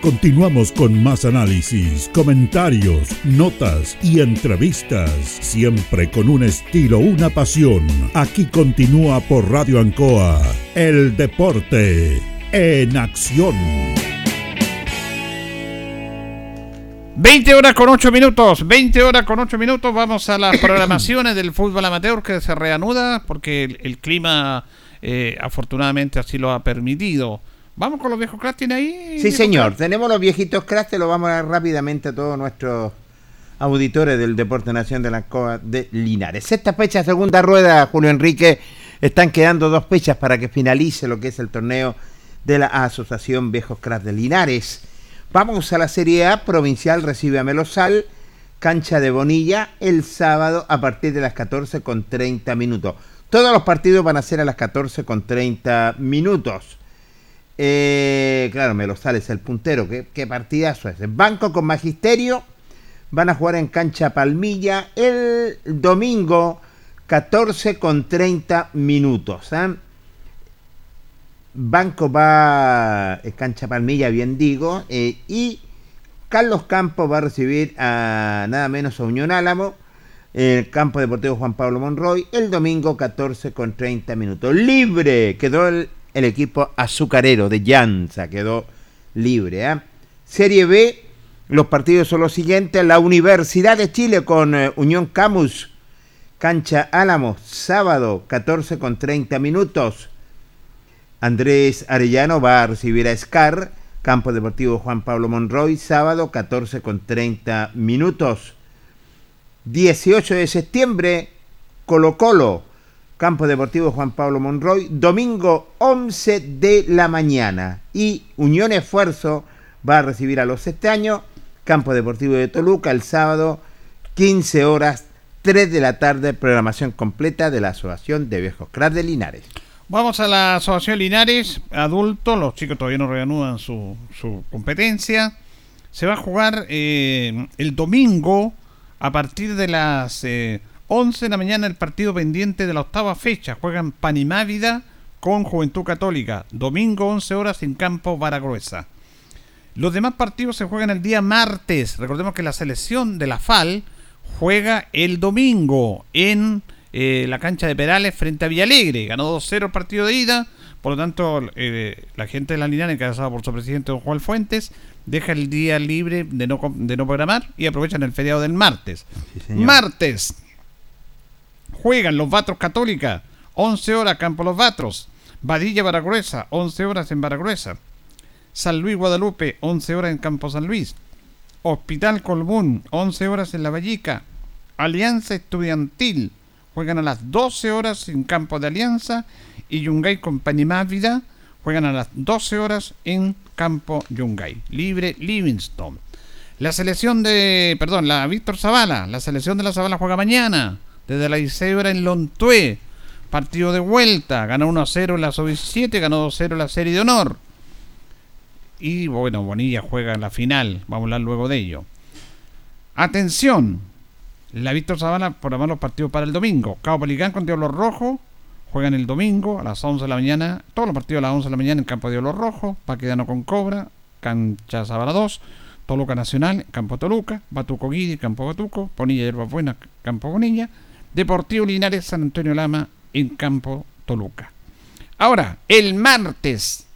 Continuamos con más análisis, comentarios, notas y entrevistas, siempre con un estilo, una pasión. Aquí continúa por Radio Ancoa, el deporte en acción. 20 horas con 8 minutos, 20 horas con 8 minutos, vamos a las programaciones del fútbol amateur que se reanuda porque el, clima eh, afortunadamente así lo ha permitido. Vamos con los viejos cracks, ¿tiene ahí? Sí, señor. Tenemos los viejitos cracks, te lo vamos a dar rápidamente a todos nuestros auditores del Deporte Nación de la COA de Linares. Esta fecha, segunda rueda, Julio Enrique, están quedando dos fechas para que finalice lo que es el torneo de la Asociación Viejos Cracks de Linares. Vamos a la Serie A, Provincial recibe a Melosal, cancha de Bonilla, el sábado a partir de las 14 con 30 minutos. Todos los partidos van a ser a las 14 con 30 minutos. Eh, claro, me lo es el puntero. ¿Qué, qué partidazo es? Banco con Magisterio. Van a jugar en cancha Palmilla el domingo 14 con 30 minutos. ¿eh? Banco va en cancha Palmilla, bien digo, eh, y Carlos Campos va a recibir a nada menos a Unión Álamo el campo deportivo Juan Pablo Monroy el domingo 14 con 30 minutos. Libre quedó el, equipo azucarero de Llanza, quedó libre. ¿eh? Serie B, los partidos son los siguientes. La Universidad de Chile con eh, Unión Camus, cancha Álamo, sábado 14 con 30 minutos. Andrés Arellano va a recibir a Scar, Campo Deportivo Juan Pablo Monroy, sábado 14 con 30 minutos. 18 de septiembre, Colo Colo, Campo Deportivo Juan Pablo Monroy, domingo 11 de la mañana. Y Unión Esfuerzo va a recibir a los años, Campo Deportivo de Toluca, el sábado 15 horas, 3 de la tarde, programación completa de la Asociación de Viejos Crack de Linares. Vamos a la Asociación Linares, adulto, los chicos todavía no reanudan su, competencia. Se va a jugar eh, el domingo a partir de las 11 eh, de la mañana el partido pendiente de la octava fecha. Juegan Panimávida con Juventud Católica. Domingo 11 horas en campo Baragruesa. Los demás partidos se juegan el día martes. Recordemos que la selección de la FAL juega el domingo en eh, la cancha de Perales frente a Villalegre. Ganó 2-0 el partido de ida. Por lo tanto, eh, la gente de la Linares, encabezada por su presidente don Juan Fuentes, deja el día libre de no, de no programar y aprovechan el feriado del martes. martes. Juegan los Vatros Católica, 11 horas Campo Los Vatros. Badilla Baragruesa, 11 horas en Baragruesa. San Luis Guadalupe, 11 horas en Campo San Luis. Hospital Colbún, 11 horas en La Vallica. Alianza Estudiantil, juegan a las 12 horas en campo de Alianza y Yungay con Panimávida juegan a las 12 horas en campo Yungay. Libre Livingston. La selección de, perdón, la Víctor Zavala, la selección de la Zavala juega mañana desde la 16 horas en Lontué. Partido de vuelta, ganó 1 a 0 en la sub-17, ganó 2 a 0 en la serie de honor. Y bueno, Bonilla juega en la final, vamos a hablar luego de ello. Atención, la Víctor Zavala programó los partidos para el domingo. Cabo Pelicán con Diablo Rojo. Juegan el domingo a las 11 de la mañana. Todos los partidos a las 11 de la mañana en Campo de Diablo Rojo. Paquedano con Cobra. Cancha Zavala 2. Toluca Nacional, Campo Toluca. Batuco Guidi, Campo Batuco. Ponilla Yerba Buena, Campo Bonilla. Deportivo Linares, San Antonio Lama en Campo Toluca. Ahora, el martes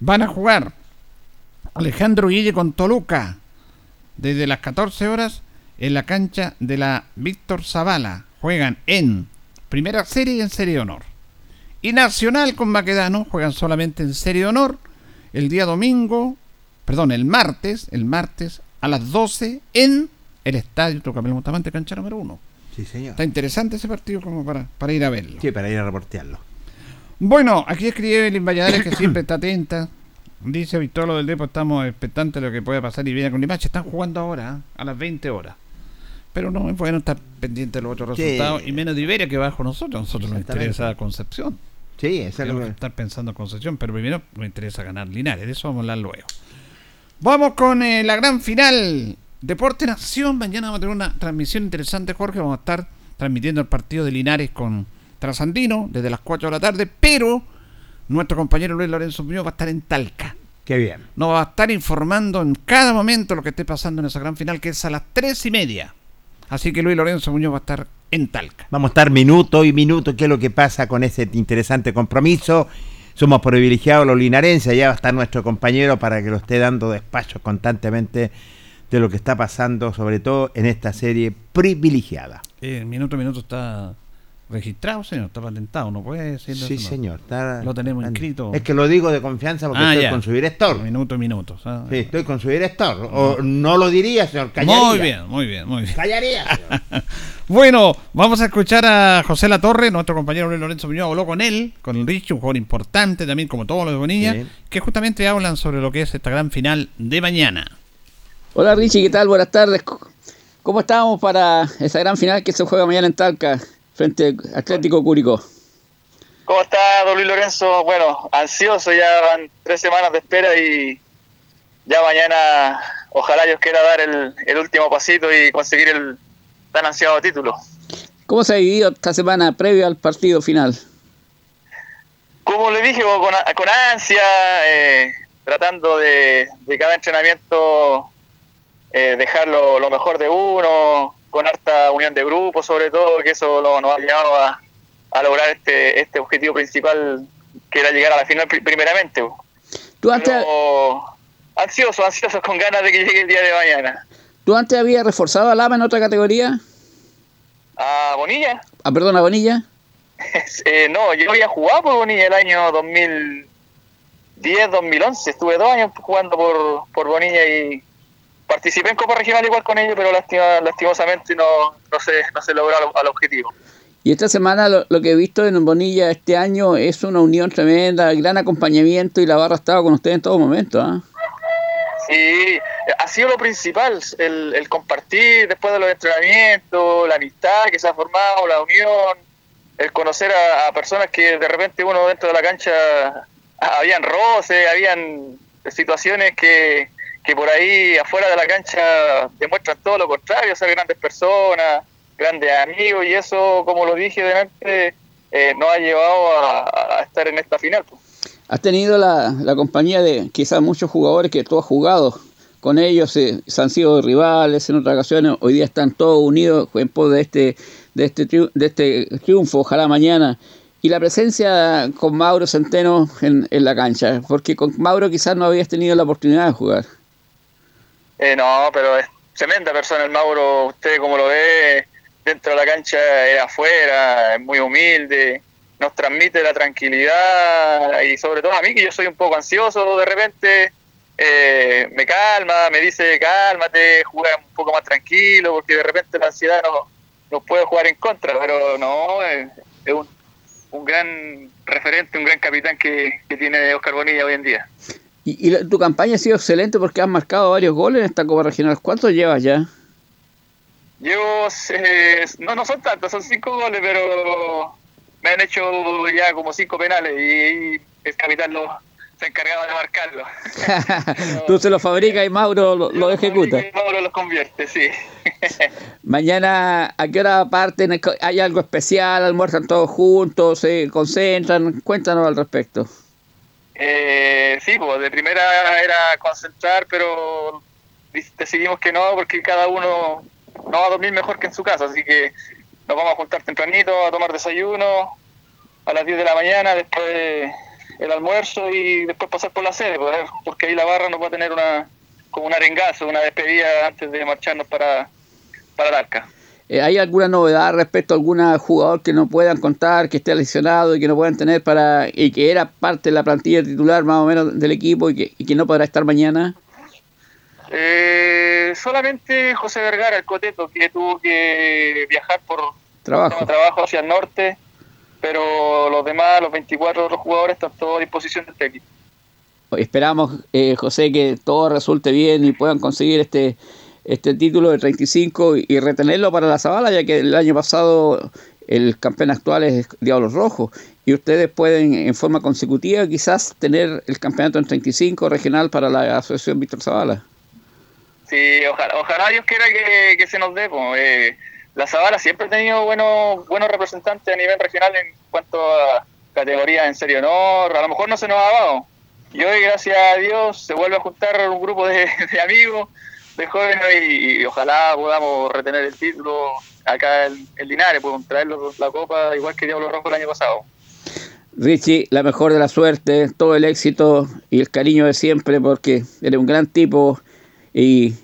van a jugar Alejandro Guille con Toluca. Desde las 14 horas en la cancha de la Víctor Zavala. Juegan en primera serie y en serie de honor. Y Nacional con Maquedano juegan solamente en serie de honor el día domingo, perdón, el martes, el martes a las 12 en el estadio Trocamelo Montamante, cancha número 1. Sí, señor. Está interesante ese partido como para, para ir a verlo. Sí, para ir a reportearlo. Bueno, aquí escribe Evelyn Valladares que siempre está atenta. Dice Victorio del Depo, estamos expectantes de lo que pueda pasar y viene con Limache. Están jugando ahora, ¿eh? a las 20 horas. Pero no es bueno estar pendiente de los otros resultados y menos de Iberia que bajo nosotros. Nosotros nos interesa Concepción. Sí, es que estar pensando en Concepción, pero primero me interesa ganar Linares. De eso vamos a hablar luego. Vamos con eh, la gran final. Deporte Nación. Mañana vamos a tener una transmisión interesante, Jorge. Vamos a estar transmitiendo el partido de Linares con Trasandino desde las 4 de la tarde. Pero nuestro compañero Luis Lorenzo Muñoz va a estar en Talca. Qué bien. Nos va a estar informando en cada momento lo que esté pasando en esa gran final, que es a las 3 y media. Así que Luis Lorenzo Muñoz va a estar en Talca. Vamos a estar minuto y minuto, qué es lo que pasa con ese interesante compromiso. Somos privilegiados los linarenses, allá va a estar nuestro compañero para que lo esté dando despacho constantemente de lo que está pasando, sobre todo en esta serie privilegiada. Eh, minuto a minuto está registrado, señor, está patentado, no puede decir Sí, señor, lo tenemos inscrito. Es que lo digo de confianza porque ah, estoy con su director. Minuto a minuto. Sí, estoy con su director. O no lo diría, señor, callaría. Muy bien, muy bien, muy bien. Callaría, bueno, vamos a escuchar a José Latorre, nuestro compañero Luis Lorenzo Muñoz habló con él, con el Rich, un jugador importante también, como todos los de Bonilla, que justamente hablan sobre lo que es esta gran final de mañana. Hola Richie, ¿qué tal? Buenas tardes. ¿Cómo estamos para esa gran final que se juega mañana en Talca? frente a Atlético Curicó. ¿Cómo está, don Luis Lorenzo? Bueno, ansioso, ya van tres semanas de espera y ya mañana ojalá Dios quiera dar el, último pasito y conseguir el tan ansiado título. ¿Cómo se ha vivido esta semana previo al partido final? como le dije, con, con ansia, eh, tratando de, de, cada entrenamiento eh, dejar lo, mejor de uno, con harta unión de grupo sobre todo, que eso lo, nos ha llevado a, a, lograr este, este objetivo principal, que era llegar a la final primeramente. ¿Tú antes... ansioso, ansioso, con ganas de que llegue el día de mañana. ¿Tú antes habías reforzado a Lama en otra categoría? ¿A Bonilla? Ah, perdón, ¿a Bonilla? eh, no, yo había jugado por Bonilla el año 2010, 2011. Estuve dos años jugando por, por Bonilla y participé en Copa Regional igual con ellos, pero lastimosamente no, no, se, no se logró al, objetivo. Y esta semana lo, que he visto en Bonilla este año es una unión tremenda, gran acompañamiento y la barra estaba con ustedes en todo momento. ¿ah? Sí, ha sido lo principal, el, el, compartir después de los entrenamientos, la amistad que se ha formado, la unión, el conocer a, personas que de repente uno dentro de la cancha habían roces, habían situaciones que, que por ahí afuera de la cancha demuestran todo lo contrario, ser grandes personas, grandes amigos y eso, como lo dije delante, eh, nos ha llevado a, estar en esta final. Has tenido la, la compañía de quizás muchos jugadores que tú has jugado con ellos, se han sido rivales en otras ocasiones, hoy día están todos unidos en pos de este, de este, de este triunfo, ojalá mañana. Y la presencia con Mauro Centeno en, en la cancha, porque con Mauro quizás no habías tenido la oportunidad de jugar. Eh, no, pero es tremenda persona el Mauro, usted como lo ve, dentro de la cancha es afuera, es muy humilde, nos transmite la tranquilidad y sobre todo a mí que yo soy un poco ansioso de repente, eh, me calma, me dice cálmate, juega un poco más tranquilo porque de repente la ansiedad no, nos puede jugar en contra, pero no, es, un, un, gran referente, un gran capitán que, que tiene Oscar Bonilla hoy en día. Y, tu campaña ha sido excelente porque has marcado varios goles en esta Copa Regional. ¿Cuántos llevas ya? Llevo, eh, no, no son tantos, son cinco goles, pero me han hecho ya como cinco penales y, el capitán lo, se encargaba de marcarlo. Tú se lo fabricas y Mauro lo, ejecuta. Y Mauro los convierte, sí. Mañana, ¿a qué hora parten? ¿Hay algo especial? ¿Almuerzan todos juntos? ¿Se concentran? Cuéntanos al respecto. Eh, sí, pues de primera era concentrar, pero decidimos que no, porque cada uno no va a dormir mejor que en su casa, así que nos vamos a juntar tempranito a tomar desayuno a las 10 de la mañana, después el almuerzo y después pasar por la sede, pues, porque ahí la barra nos va a tener una como un arengazo, una despedida antes de marcharnos para, para arca. Eh, ¿Hay alguna novedad respecto a algún jugador que no puedan contar, que esté lesionado y que no puedan tener para y que era parte de la plantilla titular más o menos del equipo y que, no podrá estar mañana? Eh, solamente José Vergara, el coteto, que tuvo que viajar por trabajo, trabajo hacia el norte, pero los demás, los 24 otros jugadores, están todos a disposición del equipo. Esperamos, eh, José, que todo resulte bien y puedan conseguir este este título de 35 y, retenerlo para la Zabala, ya que el año pasado el campeón actual es Diablos Rojos y ustedes pueden en forma consecutiva quizás tener el campeonato en 35 regional para la Asociación Víctor Zavala. Sí, ojalá, ojalá Dios quiera que, se nos dé. Eh, la Zabala siempre ha tenido buenos, buenos representantes a nivel regional en cuanto a categorías en serio honor, a lo mejor no se nos ha dado. Y hoy, gracias a Dios, se vuelve a juntar un grupo de amigos de jóvenes y, ojalá podamos retener el título acá en, Linares, podemos traer la copa igual que Diablo Rojo el año pasado. Richie, la mejor de la suerte, todo el éxito y el cariño de siempre porque eres un gran tipo y,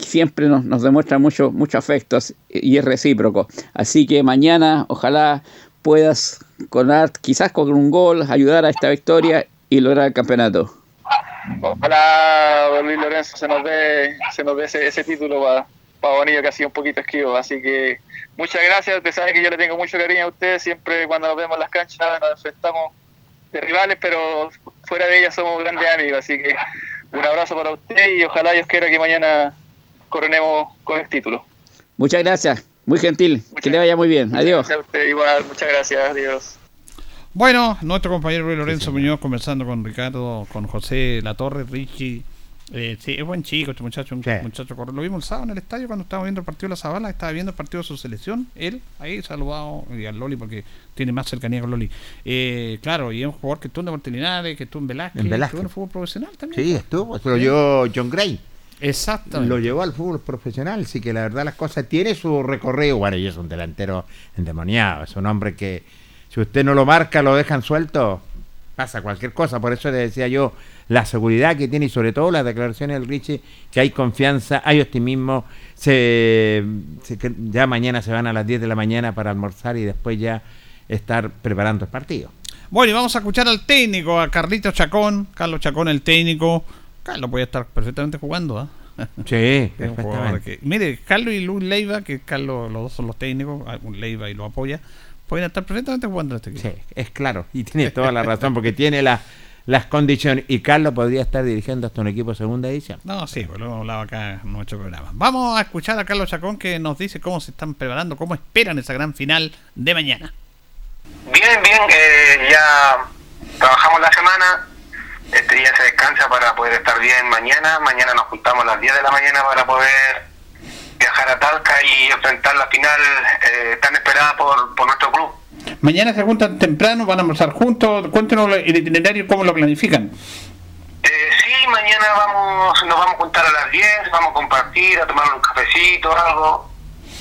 siempre nos, nos, demuestra mucho, mucho afecto y es recíproco. Así que mañana ojalá puedas con quizás con un gol, ayudar a esta victoria y lograr el campeonato. Ojalá Luis Lorenzo se nos dé, se nos dé ese, título para pa Bonillo que ha sido un poquito esquivo. Así que muchas gracias. Usted sabe que yo le tengo mucho cariño a ustedes. Siempre cuando nos vemos en las canchas nos enfrentamos de rivales, pero fuera de ellas somos grandes amigos. Así que un abrazo para usted y ojalá Dios quiera que mañana coronemos con el título. Muchas gracias. Muy gentil. que le vaya muy bien. Adiós. igual, muchas gracias. Adiós. Bueno, nuestro compañero Luis Lorenzo Muñoz conversando con Ricardo, con José Latorre, Richie Eh, sí, es buen chico este muchacho, un muchacho Lo vimos el sábado en el estadio cuando estábamos viendo el partido de la Zabala, estaba viendo el partido de su selección, él ahí saludado y al Loli porque tiene más cercanía con Loli. Eh, claro, y es un jugador que estuvo en Martininares, que estuvo en Velázquez, en Velázquez. estuvo en el fútbol profesional también. Sí, estuvo, lo llevó John Gray. Exactamente. Lo llevó al fútbol profesional, sí que la verdad las cosas tiene su recorrido. Bueno, y es un delantero endemoniado, es un hombre que si usted no lo marca, lo dejan suelto, pasa cualquier cosa. Por eso le decía yo, la seguridad que tiene y sobre todo las declaraciones del Richie, que hay confianza, hay optimismo. Se, ya mañana se van a las 10 de la mañana para almorzar y después ya estar preparando el partido. Bueno, y vamos a escuchar al técnico, a Carlito Chacón, Carlos Chacón, el técnico. Carlos puede estar perfectamente jugando, ¿ah? Sí, mire, Carlos y Luis Leiva, que Carlos, los dos son los técnicos, un Leiva y lo apoya, pueden estar perfectamente jugando este equipo. Sí, es claro, y tiene toda la razón, porque tiene las condiciones. Y Carlos podría estar dirigiendo hasta un equipo de segunda edición. No, sí, pues lo hemos hablado acá en nuestro programa. Vamos a escuchar a Carlos Chacón que nos dice cómo se están preparando, cómo esperan esa gran final de mañana. Bien, bien, eh, ya trabajamos la semana, este día se descansa para poder estar bien mañana, mañana nos juntamos a las 10 de la mañana para poder viajar a Talca y enfrentar la final eh, tan esperada por, por nuestro club. Mañana se juntan temprano, van a almorzar juntos. Cuéntenos el itinerario, cómo lo planifican. Eh, sí, mañana vamos, nos vamos a juntar a las 10, vamos a compartir, a tomar un cafecito, algo.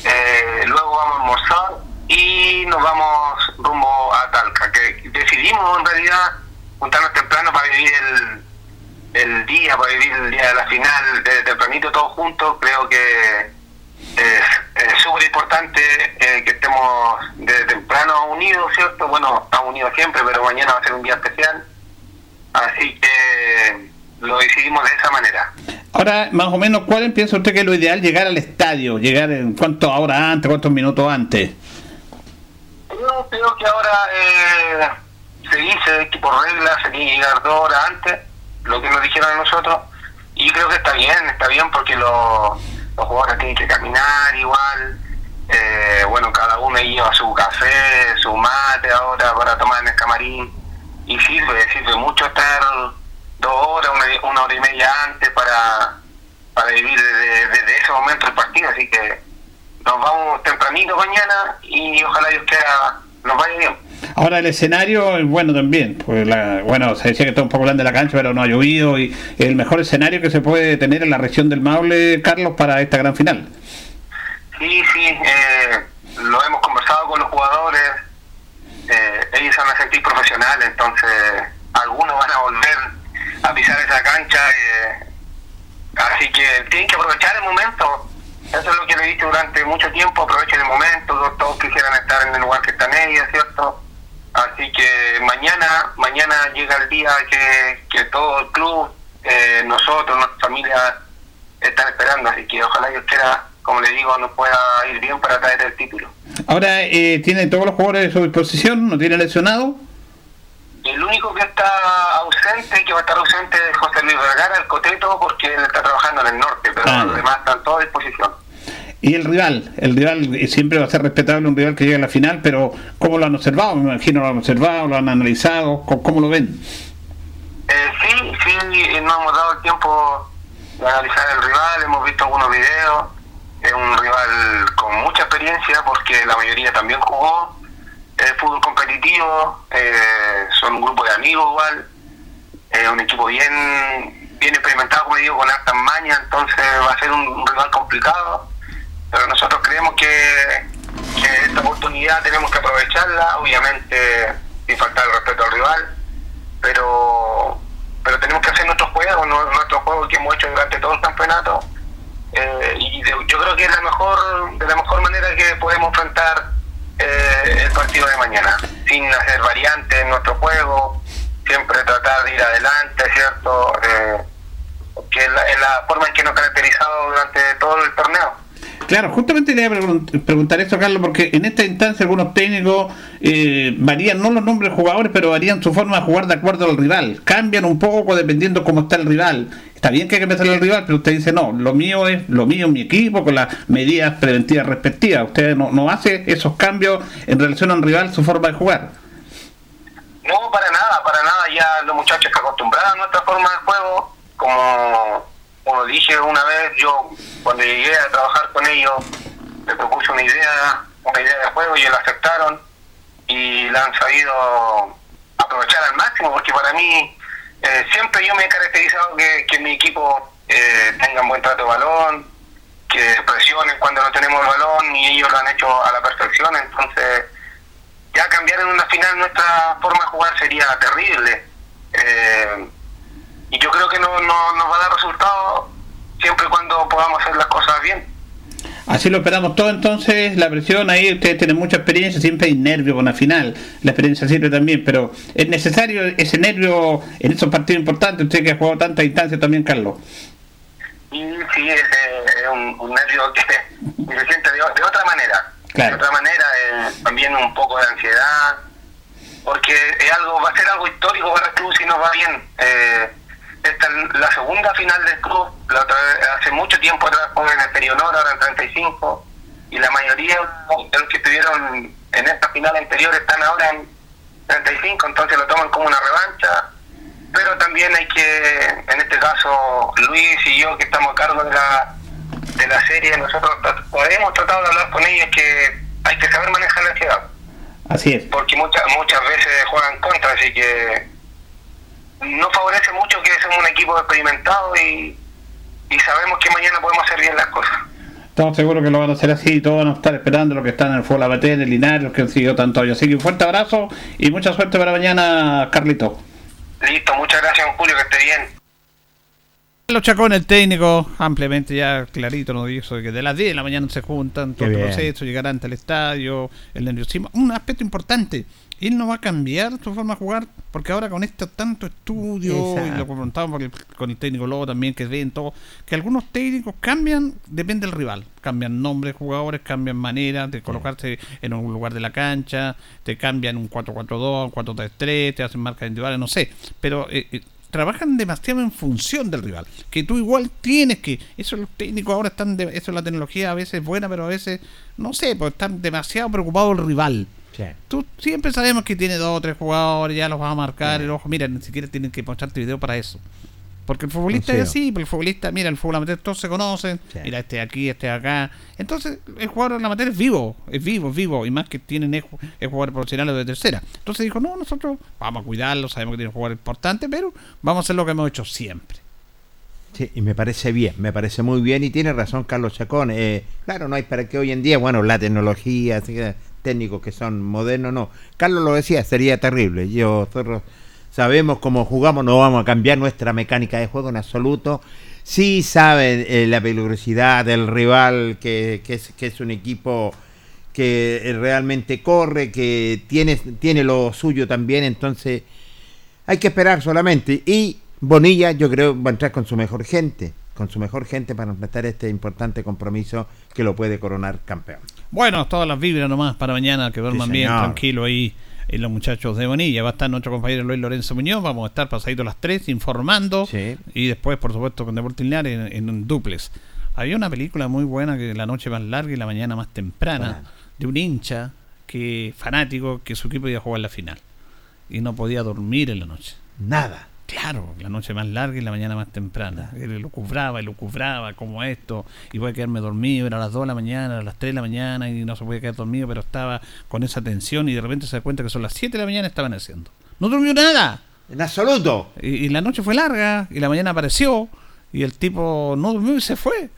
Eh, luego vamos a almorzar y nos vamos rumbo a Talca, que decidimos en realidad juntarnos temprano para vivir el, el día, para vivir el día de la final, de tempranito todos juntos. Creo que es súper importante eh, que estemos desde temprano unidos, ¿cierto? Bueno, estamos unidos siempre, pero mañana va a ser un día especial. Así que lo decidimos de esa manera. Ahora, más o menos, ¿cuál piensa usted que es lo ideal llegar al estadio? ¿Llegar en cuánto horas antes, cuántos minutos antes? Yo creo que ahora eh, se dice que por regla sería llegar dos horas antes, lo que nos dijeron a nosotros, y creo que está bien, está bien porque lo los jugadores tienen que caminar igual. Eh, bueno, cada uno lleva su café, su mate ahora para tomar en el camarín. Y sirve, sirve mucho estar dos horas, una, hora y media antes para, para vivir desde, ese momento el partido. Así que nos vamos tempranito mañana y ojalá Dios quiera nos vaya bien. Ahora el escenario, bueno también, pues la, bueno, se decía que está un poco grande la cancha, pero no ha llovido y el mejor escenario que se puede tener en la región del Maule, Carlos, para esta gran final. Sí, sí, eh, lo hemos conversado con los jugadores, eh, ellos van a sentir profesionales, entonces algunos van a volver a pisar esa cancha, eh, así que tienen que aprovechar el momento. Eso es lo que le he dicho durante mucho tiempo, aprovechen el momento, todos quisieran estar en el lugar que están ellos, ¿cierto? Así que mañana, mañana llega el día que, que todo el club, eh, nosotros, nuestra familia, están esperando. Así que ojalá Dios quiera, como le digo, nos pueda ir bien para traer el título. Ahora, eh, ¿tiene todos los jugadores a su disposición? ¿No tiene lesionado? El único que está ausente, que va a estar ausente, es José Luis Vergara, el coteto, porque él está trabajando en el norte, pero ah. los demás están todos a disposición. Y el rival, el rival siempre va a ser respetable, un rival que llega a la final, pero ¿cómo lo han observado? Me imagino lo han observado, lo han analizado, ¿cómo, lo ven? Eh, sí, sí, no hemos dado el tiempo de analizar el rival, hemos visto algunos videos, es un rival con mucha experiencia porque la mayoría también jugó fútbol competitivo, eh, son un grupo de amigos igual, es un equipo bien bien experimentado, como digo, con altas mañas, entonces va a ser un rival complicado pero nosotros creemos que, esta oportunidad tenemos que aprovecharla, obviamente sin faltar el respeto al rival, pero pero tenemos que hacer nuestro juego, nuestro juego que hemos hecho durante todo el campeonato, eh, y yo creo que es la mejor, de la mejor manera que podemos enfrentar eh, el partido de mañana, sin hacer variantes en nuestro juego, siempre tratar de ir adelante, ¿cierto? Eh, que es la, forma en que nos ha caracterizado durante todo el torneo. Claro, justamente le voy a preguntar esto, Carlos, porque en esta instancia algunos técnicos eh, varían, no los nombres de jugadores, pero varían su forma de jugar de acuerdo al rival. Cambian un poco dependiendo cómo está el rival. Está bien que hay que empezar el rival, pero usted dice, no, lo mío es lo mío, mi equipo, con las medidas preventivas respectivas. Usted no, no hace esos cambios en relación al rival, su forma de jugar. No, para nada, para nada. Ya los muchachos que acostumbrados a nuestra forma de juego, como como dije una vez, yo cuando llegué a trabajar con ellos, les propuse una idea, una idea de juego y ellos la aceptaron y la han sabido aprovechar al máximo, porque para mí eh, siempre yo me he caracterizado que, que mi equipo eh, tenga un buen trato de balón, que presionen cuando no tenemos balón y ellos lo han hecho a la perfección, entonces ya cambiar en una final nuestra forma de jugar sería terrible. Eh, y yo creo que no, no nos va a dar resultado siempre y cuando podamos hacer las cosas bien. Así lo esperamos todo entonces, la presión ahí, ustedes tienen mucha experiencia, siempre hay nervio con la final, la experiencia sirve también, pero es necesario ese nervio en esos partidos importantes, usted que ha jugado tantas instancias también, Carlos. Y sí, es, un, nervio que se siente de, otra manera, de otra manera, eh, también un poco de ansiedad, porque es algo va a ser algo histórico para el club si nos va bien. Eh, esta es la segunda final del club, la otra hace mucho tiempo atrás fue en el Perionor, ahora en 35, y la mayoría de los que estuvieron en esta final anterior están ahora en 35, entonces lo toman como una revancha, pero también hay que, en este caso, Luis y yo que estamos a cargo de la, de la serie, nosotros hemos tratado de hablar con ellos que hay que saber manejar la ansiedad. Así es. Porque muchas muchas veces juegan contra, así que no favorece mucho que somos un equipo experimentado y, sabemos que mañana podemos hacer bien las cosas. Estamos seguros que lo van a hacer así y todos van a estar esperando lo que están en el Fútbol ABT, en el Linares, que han seguido tanto hoy. Así que un fuerte abrazo y mucha suerte para mañana, Carlito. Listo, muchas gracias, Julio, que esté bien. Los Chacón, el técnico, ampliamente ya clarito nos dijo que de las 10 de la mañana se juntan, todo el proceso, llegarán ante el estadio, el nerviosismo. Un aspecto importante, él no va a cambiar su forma de jugar, porque ahora con este tanto estudio, y lo confrontamos con el técnico Lobo también, que ven todo, que algunos técnicos cambian, depende del rival, cambian nombres de jugadores, cambian maneras de colocarse en un lugar de la cancha, te cambian un 4-4-2, un 4-3-3, te hacen marcas individuales, no sé, pero eh, eh, trabajan demasiado en función del rival, que tú igual tienes que, eso los técnicos ahora están, de, eso es la tecnología a veces buena, pero a veces, no sé, pues están demasiado preocupados el rival Tú siempre sabemos que tiene dos o tres jugadores, ya los vas a marcar. El ojo, mira, ni siquiera tienen que mostrarte video para eso. Porque el futbolista es así, porque el futbolista, mira, el fútbol amateur todos se conocen, mira, este aquí, este acá. Entonces, el jugador en la materia es vivo, es vivo, es vivo, y más que tienen es, jugadores profesionales de tercera. Entonces dijo, no, nosotros vamos a cuidarlo, sabemos que tiene un jugador importante, pero vamos a hacer lo que hemos hecho siempre. Sí, y me parece bien, me parece muy bien, y tiene razón Carlos Chacón. Eh, claro, no hay para que hoy en día, bueno, la tecnología, así que técnicos que son modernos, no. Carlos lo decía, sería terrible. Yo, nosotros sabemos cómo jugamos, no vamos a cambiar nuestra mecánica de juego en absoluto. Sí saben eh, la peligrosidad del rival, que, es, que es un equipo que realmente corre, que tiene, tiene lo suyo también, entonces hay que esperar solamente. Y Bonilla yo creo va a entrar con su mejor gente, con su mejor gente para enfrentar este importante compromiso que lo puede coronar campeón. Bueno, todas las vibras nomás para mañana, que duerman bien, tranquilo ahí y los muchachos de Bonilla. Va a estar nuestro compañero Luis Lorenzo Muñoz. Vamos a estar pasaditos las tres informando. Y después, por supuesto, con Deportes Linares en, un duples. Había una película muy buena que la noche más larga y la mañana más temprana. De un hincha que fanático que su equipo iba a jugar la final. Y no podía dormir en la noche. Nada. Claro, la noche más larga y la mañana más temprana. Él lo cubraba y lo cubraba como esto. Y voy a quedarme dormido, era a las 2 de la mañana, a las 3 de la mañana y no se podía quedar dormido, pero estaba con esa tensión y de repente se da cuenta que son las 7 de la mañana y estaban haciendo. No durmió nada. En absoluto. Y, la noche fue larga y la mañana apareció y el tipo no durmió y se fue.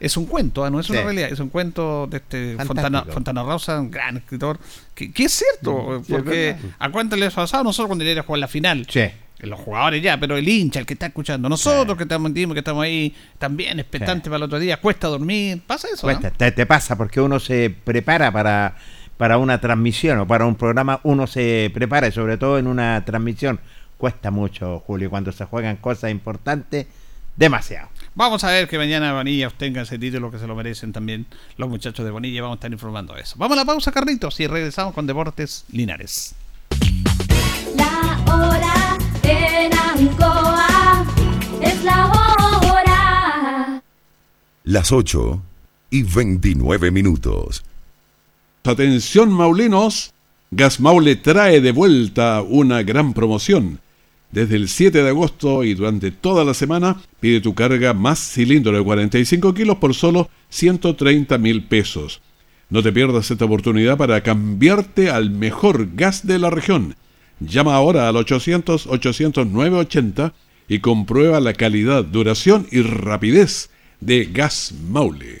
Es un cuento, ¿ah? no es una realidad, es un cuento de este Fontana, Fontana, Rosa, un gran escritor, que, es cierto, porque a cuánto le ha pasado nosotros cuando él a jugar la final. Sí los jugadores ya, pero el hincha, el que está escuchando, nosotros que estamos que estamos ahí también expectantes para el otro día, cuesta dormir, pasa eso. te, pasa porque uno se prepara para, para una transmisión o para un programa, uno se prepara y sobre todo en una transmisión cuesta mucho, Julio, cuando se juegan cosas importantes, demasiado. Vamos a ver que mañana Bonilla obtenga ese título que se lo merecen también los muchachos de Bonilla, vamos a estar informando de eso. Vamos a la pausa, Carlitos, y regresamos con Deportes Linares. La hora en Ancoa es la hora. Las 8 y 29 minutos. Atención Maulinos, Gas Maule trae de vuelta una gran promoción Desde el 7 de agosto y durante toda la semana, pide tu carga más cilindro de 45 kilos por solo 130 mil pesos. No te pierdas esta oportunidad para cambiarte al mejor gas de la región. Llama ahora al 800-800-980 y comprueba la calidad, duración y rapidez de Gas Maule.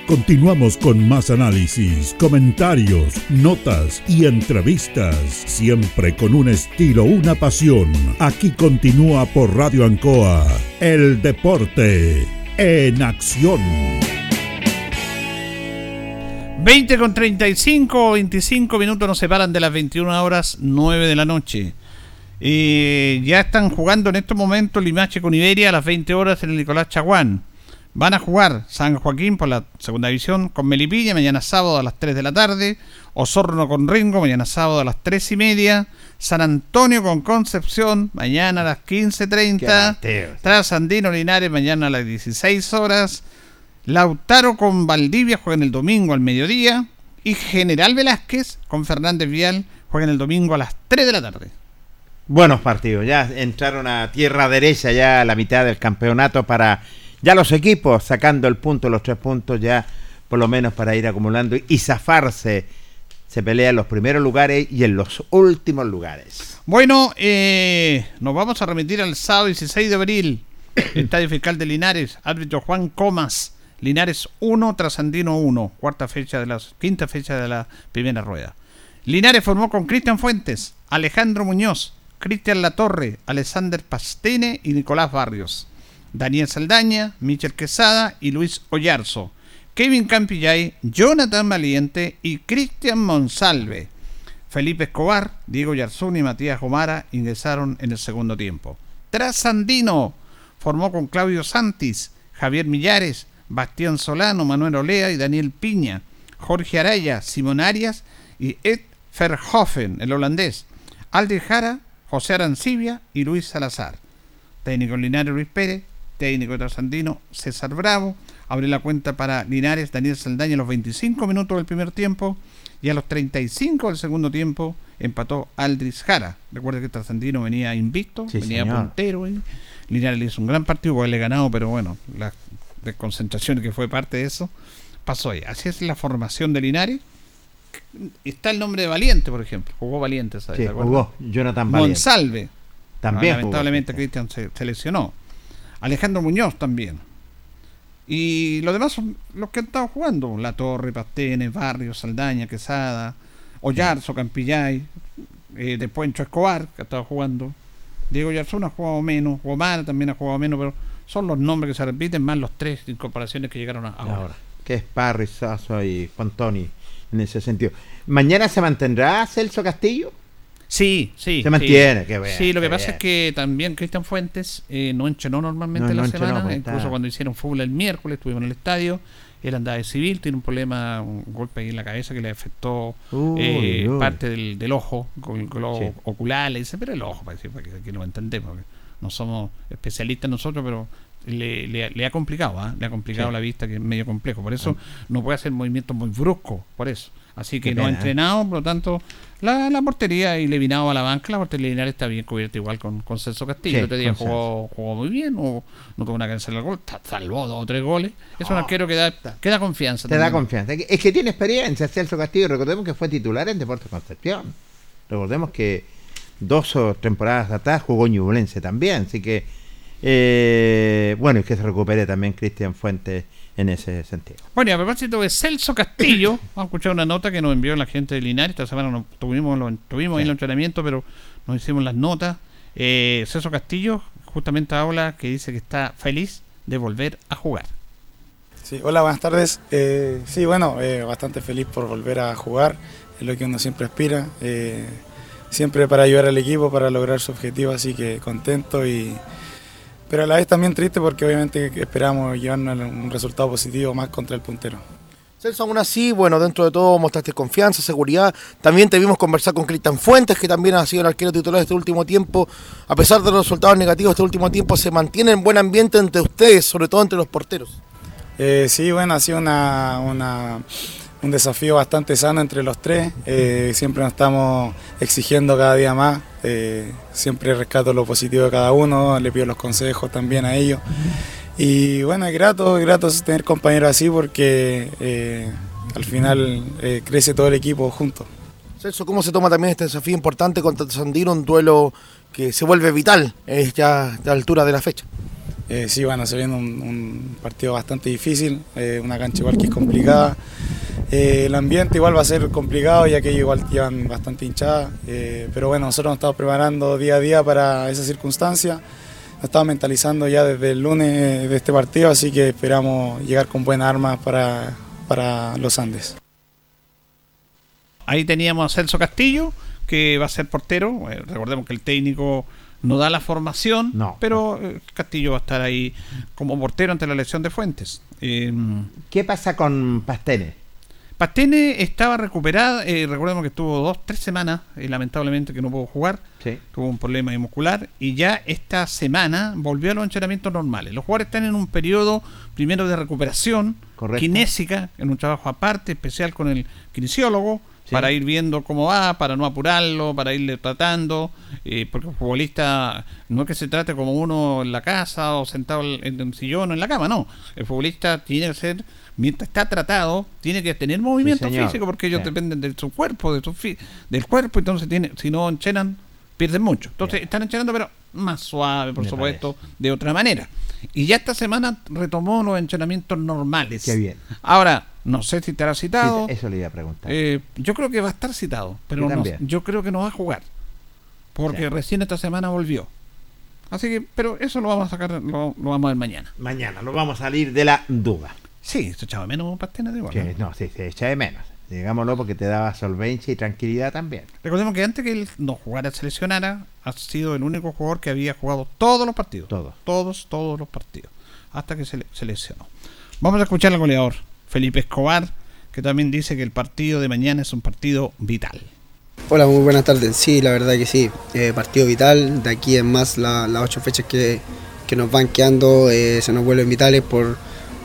Continuamos con más análisis, comentarios, notas y entrevistas, siempre con un estilo, una pasión. Aquí continúa por Radio Ancoa, el deporte en acción. 20 con 35 25 minutos nos separan de las 21 horas 9 de la noche. Y ya están jugando en estos momentos Limache con Iberia a las 20 horas en el Nicolás Chaguán. Van a jugar San Joaquín por la segunda división con Melipilla mañana sábado a las 3 de la tarde. Osorno con Ringo mañana sábado a las 3 y media. San Antonio con Concepción mañana a las 15.30. Tras Andino Linares mañana a las 16 horas. Lautaro con Valdivia juegan el domingo al mediodía. Y General Velázquez con Fernández Vial juegan el domingo a las 3 de la tarde. Buenos partidos, ya entraron a tierra derecha ya a la mitad del campeonato para ya los equipos sacando el punto, los tres puntos ya por lo menos para ir acumulando y zafarse. Se pelea en los primeros lugares y en los últimos lugares. Bueno, eh, nos vamos a remitir al sábado 16 de abril. Estadio Fiscal de Linares, árbitro Juan Comas. Linares 1, Trasandino 1, cuarta fecha de la quinta fecha de la primera rueda. Linares formó con Cristian Fuentes, Alejandro Muñoz, Cristian Latorre, Alexander Pastene y Nicolás Barrios. Daniel Saldaña, Michel Quesada y Luis Ollarzo, Kevin Campillay, Jonathan Valiente y Cristian Monsalve. Felipe Escobar, Diego Yarzún y Matías Gomara ingresaron en el segundo tiempo. Trasandino formó con Claudio Santis, Javier Millares, Bastián Solano, Manuel Olea y Daniel Piña, Jorge Araya, Simón Arias y Ed Verhoeven, el holandés, Alde Jara, José Arancibia y Luis Salazar. Técnico Linares Luis Pérez, técnico de Trasandino, César Bravo. Abre la cuenta para Linares, Daniel Saldaña a los 25 minutos del primer tiempo y a los 35 del segundo tiempo empató Aldris Jara. Recuerda que Trasandino venía invicto, venía puntero. Linares le hizo un gran partido, porque le ganado, pero bueno, la desconcentración que fue parte de eso pasó ahí. Así es la formación de Linares. Está el nombre de Valiente, por ejemplo. Jugó Valiente, ¿sabes? Sí, jugó Jonathan Valiente. Monsalve. También. lamentablemente Cristian se, se lesionó. Alejandro Muñoz también. Y los demás son los que han estado jugando. La Torre, Pastenes, Barrio, Saldaña, Quesada, Ollarzo, Campillay, eh, después Encho Escobar, que ha estado jugando. Diego Yarzún ha jugado menos, Omar también ha jugado menos, pero son los nombres que se repiten, más los tres incorporaciones que llegaron ahora. Que es Parry, Sasso y Juan Tony, en ese sentido. ¿Mañana se mantendrá Celso Castillo? Sí, sí. Se mantiene, sí. Sí, lo que pasa es que también Cristian Fuentes eh, no entrenó normalmente la semana, pues, incluso cuando hicieron fútbol el miércoles, estuvimos en el estadio, él andaba de civil, tiene un problema, un golpe ahí en la cabeza que le afectó eh, parte del, ojo, con el globo ocular, le dice, pero el ojo, para decir, para que, no entendemos, no somos especialistas nosotros, pero le, le, ha complicado, ¿ah? le ha complicado la vista, que es medio complejo, por eso ah. no puede hacer movimientos muy bruscos, por eso. Así que no ha entrenado, por lo tanto, la, la portería y Levinado a la banca, la portería lineal está bien cubierta igual con, con Celso Castillo. Sí, este jugó, jugó, muy bien, o no tuvo una cancela el gol, salvó dos o tres goles. Es un oh. arquero que da, que da confianza. Te da confianza. Es que tiene experiencia Celso Castillo. Recordemos que fue titular en Deportes Concepción. Recordemos que dos temporadas atrás jugó Ñublense también. Así que Eh, bueno, y que se recupere también Cristian Fuentes en ese sentido. Bueno, y a propósito de Celso Castillo, vamos a escuchar una nota que nos envió la gente de Linares. Esta semana no tuvimos, lo, tuvimos ahí el entrenamiento, pero nos hicimos las notas. Eh, Celso Castillo justamente habla que dice que está feliz de volver a jugar. Sí, hola, buenas tardes. Eh, sí, bueno, eh, bastante feliz por volver a jugar, es lo que uno siempre aspira. Eh, siempre para ayudar al equipo, para lograr su objetivo, así que contento y pero a la vez también triste porque obviamente esperamos llevarnos un resultado positivo más contra el puntero. Celso, aún así, bueno, dentro de todo mostraste confianza, seguridad. También te vimos conversar con Cristian Fuentes, que también ha sido el arquero titular este último tiempo. A pesar de los resultados negativos este último tiempo, se mantiene en buen ambiente entre ustedes, sobre todo entre los porteros. Eh, sí, bueno, ha sido una, una un desafío bastante sano entre los tres. Eh, siempre nos estamos exigiendo cada día más. Eh, siempre rescato lo positivo de cada uno, le pido los consejos también a ellos. Y bueno, es grato, es grato tener compañeros así porque eh, al final crece todo el equipo juntos. Celso, ¿cómo se toma también este desafío importante contra Sandino, un duelo que se vuelve vital ya a la altura de la fecha? sí, bueno, se viene un, partido bastante difícil, una cancha igual que es complicada. Eh, el ambiente igual va a ser complicado ya que ellos igual llevan bastante hinchada, eh, pero bueno, nosotros nos estamos preparando día a día para esa circunstancia, nos estamos mentalizando ya desde el lunes de este partido, así que esperamos llegar con buenas armas para, para los Andes. Ahí teníamos a Celso Castillo, que va a ser portero, eh, recordemos que el técnico no da la formación, pero Castillo va a estar ahí como portero ante la elección de Fuentes. ¿Qué pasa con Pastenes? Pastene estaba recuperada, eh, recordemos que estuvo dos, tres semanas, eh, lamentablemente que no pudo jugar, tuvo un problema muscular y ya esta semana volvió a los entrenamientos normales. Los jugadores están en un periodo primero de recuperación kinésica, en un trabajo aparte, especial con el kinesiólogo, para ir viendo cómo va, para no apurarlo, para irle tratando, eh, porque el futbolista no es que se trate como uno en la casa o sentado en un sillón o en la cama, no, el futbolista tiene que ser mientras está tratado, tiene que tener movimiento físico porque ellos dependen de su cuerpo, de su del cuerpo, entonces tiene, si no enchenan, pierden mucho. Entonces están enchenando, pero más suave, por supuesto, de otra manera. Y ya esta semana retomó los entrenamientos normales. Qué bien. Ahora, no sé si estará citado. eso le iba a preguntar. Eh, yo creo que va a estar citado, pero no, yo creo que no va a jugar. Porque recién esta semana volvió. Así que, pero eso lo vamos a sacar, lo, lo vamos a ver mañana. Mañana, lo vamos a salir de la duda. Sí, se echaba menos Pastene de igual. ¿no? sí, se echa de menos. Digámoslo porque te daba solvencia y tranquilidad también. Recordemos que antes que él no jugara, seleccionara, ha sido el único jugador que había jugado todos los partidos. Todos. Todos, todos los partidos. Hasta que se seleccionó. Vamos a escuchar al goleador, Felipe Escobar, que también dice que el partido de mañana es un partido vital. Hola, muy buenas tardes. Sí, la verdad que sí. Eh, partido vital. De aquí en más las ocho fechas que, nos van quedando eh, se nos vuelven vitales por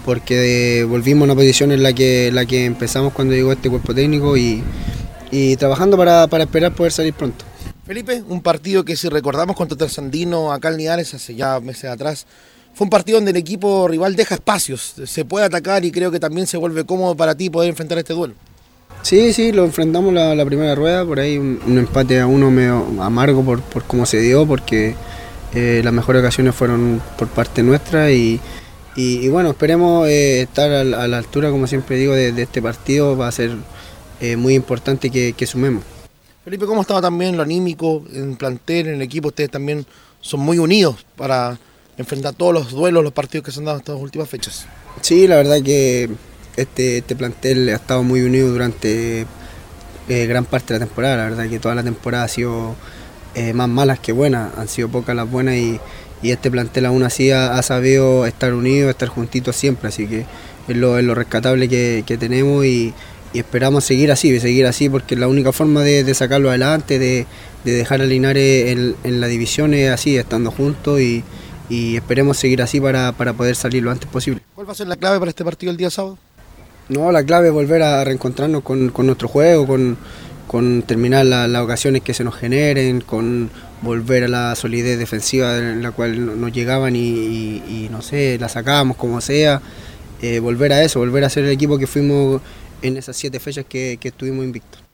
porque volvimos a una posición en la que, la que empezamos cuando llegó este cuerpo técnico y, trabajando para, esperar poder salir pronto. Felipe, un partido que si recordamos contra Trasandino acá en Linares hace ya meses atrás, fue un partido donde el equipo rival deja espacios, se puede atacar y creo que también se vuelve cómodo para ti poder enfrentar este duelo. Sí, sí, lo enfrentamos la, primera rueda, por ahí un, empate a uno medio amargo por, por cómo se dio, porque eh, las mejores ocasiones fueron por parte nuestra y, y, bueno, esperemos eh, estar a, la altura, como siempre digo, de, este partido. Va a ser eh, muy importante que, sumemos. Felipe, ¿cómo estaba también lo anímico en plantel, en el equipo? Ustedes también son muy unidos para enfrentar todos los duelos, los partidos que se han dado en estas últimas fechas. Sí, la verdad que este, este plantel ha estado muy unido durante eh, gran parte de la temporada. La verdad que toda la temporada ha sido más malas que buenas. Han sido pocas las buenas y y este plantel aún así ha, sabido estar unido, estar juntitos siempre, así que es lo, lo rescatable que, tenemos y, esperamos seguir así, seguir así porque la única forma de, sacarlo adelante, de, dejar a Linares en, la división es así, estando juntos y, esperemos seguir así para, poder salir lo antes posible. ¿Cuál va a ser la clave para este partido el día sábado? No, la clave es volver a reencontrarnos con, nuestro juego, con, con terminar las ocasiones que se nos generen, con volver a la solidez defensiva en la cual nos llegaban y, no sé, la sacábamos como sea, eh, volver a eso, volver a ser el equipo que fuimos en esas siete fechas que, estuvimos invictos.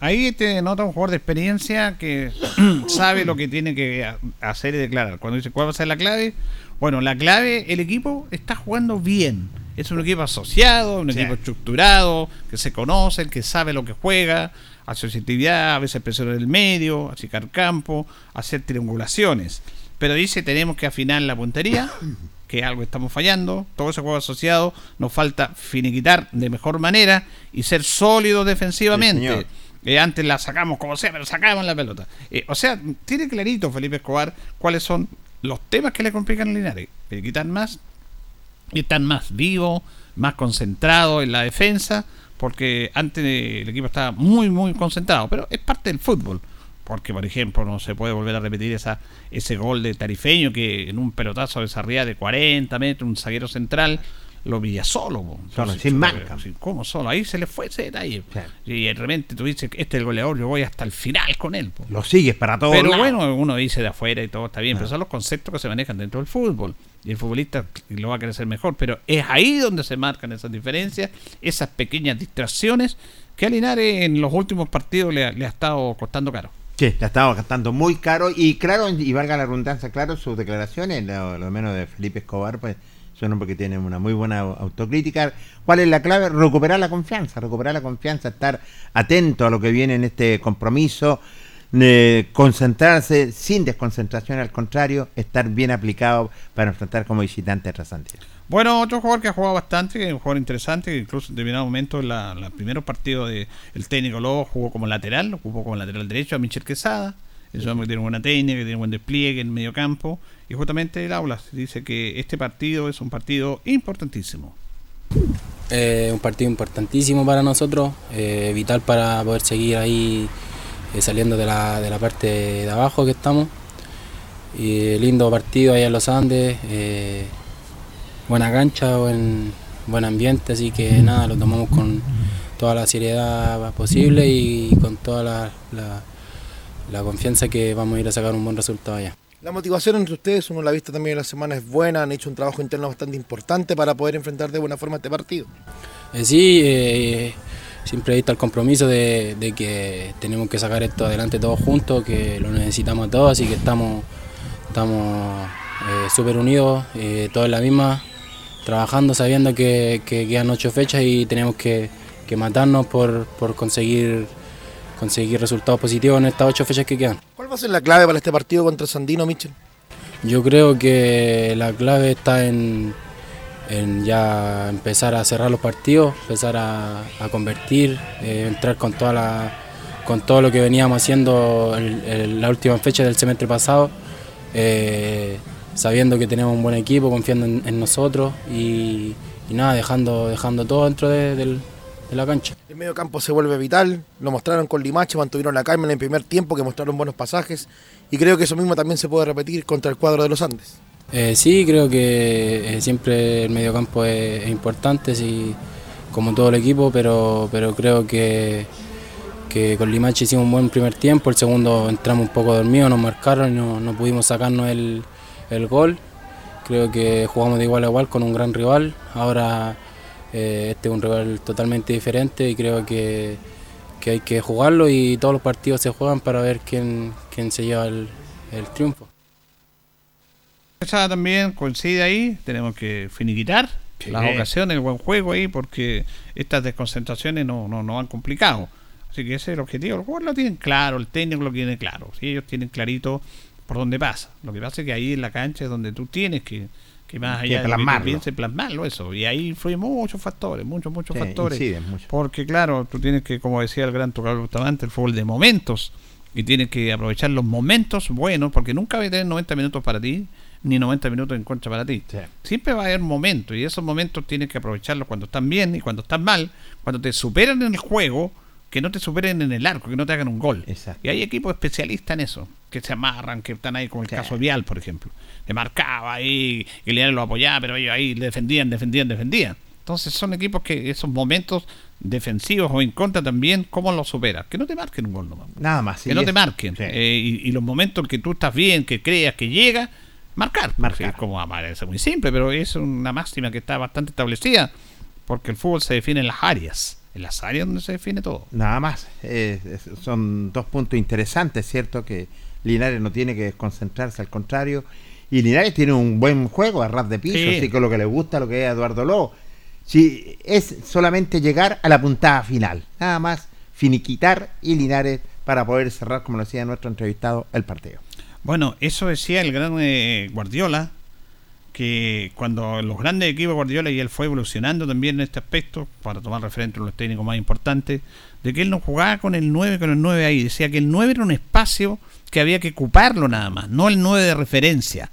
Ahí te nota un jugador de experiencia que sabe lo que tiene que hacer y declarar. Cuando dice cuál va a ser la clave, bueno, la clave, el equipo está jugando bien. Es un equipo asociado, un equipo estructurado, que se conoce, que sabe lo que juega, asociatividad, a veces presión en el medio, achicar campo, hacer triangulaciones. Pero dice tenemos que afinar la puntería, que algo estamos fallando, todo ese juego asociado, nos falta finiquitar de mejor manera y ser sólidos defensivamente. Eh, antes la sacamos como sea, pero sacamos la pelota. Eh, o sea, tiene clarito Felipe Escobar cuáles son los temas que le complican a Linares. Quitar más y están más vivos, más concentrados en la defensa, porque antes el equipo estaba muy, muy concentrado, pero es parte del fútbol. Porque, por ejemplo, no se puede volver a repetir esa, ese gol de Tarifeño que en un pelotazo de de 40 metros, un zaguero central, lo veía solo. Solo, sin marca. ¿Cómo solo? Ahí se le fue ese detalle. Y de repente tú dices, este es el goleador, yo voy hasta el final con él. Lo sigues para todo. Pero bueno, uno dice de afuera y todo está bien, pero son los conceptos que se manejan dentro del fútbol. Y el futbolista lo va a ser mejor. Pero es ahí donde se marcan esas diferencias, esas pequeñas distracciones que a Linares en los últimos partidos le, ha estado costando caro. Sí, le ha estado costando muy caro. Y claro, y valga la redundancia, claro, sus declaraciones, lo, menos de Felipe Escobar, pues son porque tienen una muy buena autocrítica. ¿Cuál es la clave? Recuperar la confianza, recuperar la confianza, estar atento a lo que viene en este compromiso, concentrarse sin desconcentración, al contrario, estar bien aplicado para enfrentar como visitante a Trasandía. Bueno, otro jugador que ha jugado bastante, que es un jugador interesante, que incluso en determinado momento, en la, la primeros partidos del técnico Lobo jugó como lateral, jugó como lateral derecho a Michel Quesada. Es un hombre que tiene buena técnica, que tiene buen despliegue en el medio campo y justamente el aula dice que este partido es un partido importantísimo. Eh, un partido importantísimo para nosotros, eh, vital para poder seguir ahí eh, saliendo de la, de la, parte de abajo que estamos. Y lindo partido allá en los Andes, buena cancha, buen, buen ambiente, así que nada, lo tomamos con toda la seriedad posible y con toda la, la, la confianza que vamos a ir a sacar un buen resultado allá. La motivación entre ustedes, uno la ha visto también en la semana, es buena, han hecho un trabajo interno bastante importante para poder enfrentar de buena forma este partido. Eh, sí, eh, siempre está el compromiso de, que tenemos que sacar esto adelante todos juntos, que lo necesitamos todos, así que estamos, estamos eh, súper unidos, todos en la misma, trabajando sabiendo que, quedan ocho fechas y tenemos que, matarnos por, por conseguir conseguir resultados positivos en estas ocho fechas que quedan. ¿Cuál va a ser la clave para este partido contra Sandino, Michel? Yo creo que la clave está en, ya empezar a cerrar los partidos, empezar a, convertir, eh, entrar con toda la, con todo lo que veníamos haciendo en la última fecha del semestre pasado, eh, sabiendo que tenemos un buen equipo, confiando en, nosotros y, nada, dejando, dejando todo dentro de la cancha. El medio campo se vuelve vital, lo mostraron con Limache, mantuvieron la calma en el primer tiempo, que mostraron buenos pasajes, y creo que eso mismo también se puede repetir contra el cuadro de los Andes. Eh, sí, creo que eh, siempre el medio campo es, importante, sí, como todo el equipo, pero, pero creo que, que con Limache hicimos un buen primer tiempo, el segundo entramos un poco dormidos, nos marcaron y no, no pudimos sacarnos el, el gol. Creo que jugamos de igual a igual con un gran rival. Ahora eh, este es un rival totalmente diferente y creo que, hay que jugarlo y todos los partidos se juegan para ver quién, quién se lleva el, triunfo. Esa también coincide ahí, tenemos que finiquitar las ocasiones, el buen juego ahí, porque estas desconcentraciones no, no, no han complicado. Así que ese es el objetivo. Los jugadores lo tienen claro, el técnico lo tiene claro. Ellos tienen clarito por dónde pasa. Lo que pasa es que ahí en la cancha es donde tú tienes que que más allá plasmarlo. de piense plasmarlo. eso. Y ahí influyen muchos factores muchos muchos factores. porque claro tú tienes que como decía el gran tocador Bustamante el fútbol de momentos. Y tienes que aprovechar los momentos buenos porque nunca va a tener 90 minutos para ti ni 90 minutos en contra para ti. Siempre va a haber momentos y esos momentos tienes que aprovecharlos cuando están bien y cuando están mal. Cuando te superan en el juego que no te superen en el arco, que no te hagan un gol. Y hay equipos especialistas en eso, que se amarran, que están ahí, como el caso Vial, por ejemplo. Que marcaba ahí, que Linares lo apoyaba, pero ellos ahí defendían, defendían, defendían. Entonces son equipos que esos momentos defensivos o en contra también, ¿cómo los superas? Que no te marquen un gol nomás. Nada más. que no te marquen. Eh, y, los momentos en que tú estás bien, que creas que llega, marcar. Marcar. Como parece muy simple, pero es una máxima que está bastante establecida, porque el fútbol se define en las áreas en las áreas donde se define todo. Nada más. Eh, son dos puntos interesantes, ¿cierto? Que Linares no tiene que desconcentrarse, al contrario. Y Linares tiene un buen juego a ras de piso, así que lo que le gusta, lo que es Eduardo Lobo. Si es solamente llegar a la puntada final, nada más finiquitar y Linares para poder cerrar, como lo decía nuestro entrevistado, el partido. Bueno, eso decía el gran eh, Guardiola, que cuando los grandes equipos Guardiola y él fue evolucionando también en este aspecto, para tomar referente a los técnicos más importantes, de que él no jugaba con el 9, con el 9 ahí, decía que el 9 era un espacio que había que ocuparlo nada más, no el 9 de referencia.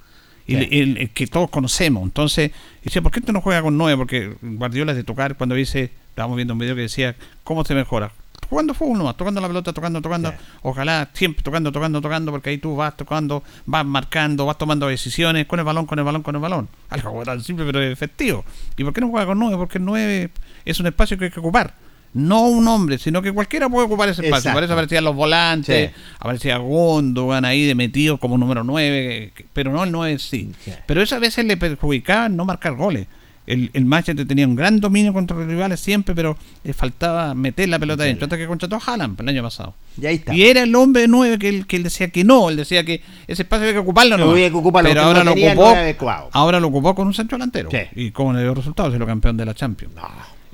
El, que todos conocemos. Entonces, dice, ¿por qué tú no juega con 9? Porque Guardiola es de tocar cuando dice, estábamos viendo un video que decía, ¿cómo se mejora? jugando fútbol nomás, tocando la pelota, tocando, tocando. Ojalá siempre tocando, tocando, tocando, porque ahí tú vas tocando, vas marcando, vas tomando decisiones con el balón, con el balón, con el balón. Algo tan simple pero efectivo. ¿Y por qué no juega con nueve? Porque el nueve es un espacio que hay que ocupar. No un hombre, sino que cualquiera puede ocupar ese espacio. Por eso aparecían los volantes, aparecía Gondogan ahí de metido como número 9, pero no el 9 sí. Pero eso a veces le perjudicaba no marcar goles el, el Manchester tenía un gran dominio contra los rivales siempre, pero le faltaba meter la pelota dentro. Hasta que contrató a Haaland el año pasado. Y, era el hombre de nueve que él, que él decía que no. Él decía que ese espacio había que ocuparlo. No, había que ocuparlo pero ahora, lo ocupó, ahora lo ocupó con un centro delantero. Y cómo le dio resultados, es lo campeón de la Champions.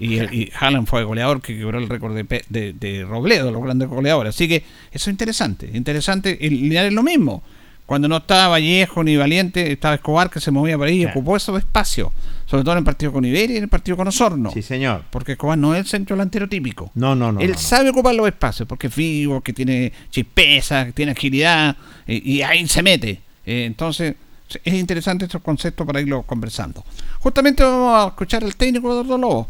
Y, y Haaland fue goleador que quebró el récord de, de, de Robledo, los grandes goleadores. Así que eso es interesante. Interesante. Y es lo mismo. Cuando no estaba Vallejo ni Valiente, estaba Escobar que se movía por ahí y ocupó esos espacios. Sobre todo en el partido con Iberia y en el partido con Osorno. Sí, señor. Porque Escobar no es el centro delantero típico. No, no, no. Él sabe ocupar los espacios porque es vivo, que tiene chispeza, que tiene agilidad y, ahí se mete. Eh, entonces, es interesante estos conceptos para irlo conversando. Justamente vamos a escuchar al técnico de Lobo.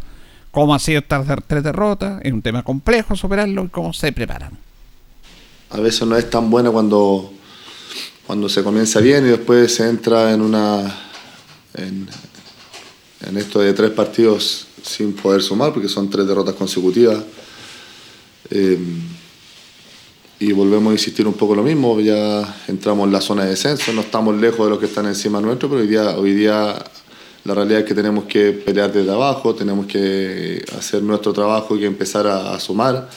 Cómo ha sido estas tres derrotas, es un tema complejo superarlo y cómo se preparan. A veces no es tan bueno cuando cuando se comienza bien y después se entra en una en, esto de tres partidos sin poder sumar porque son tres derrotas consecutivas eh, y volvemos a insistir un poco lo mismo ya entramos en la zona de descenso no estamos lejos de los que están encima nuestro pero hoy día hoy día la realidad es que tenemos que pelear desde abajo tenemos que hacer nuestro trabajo y empezar a sumar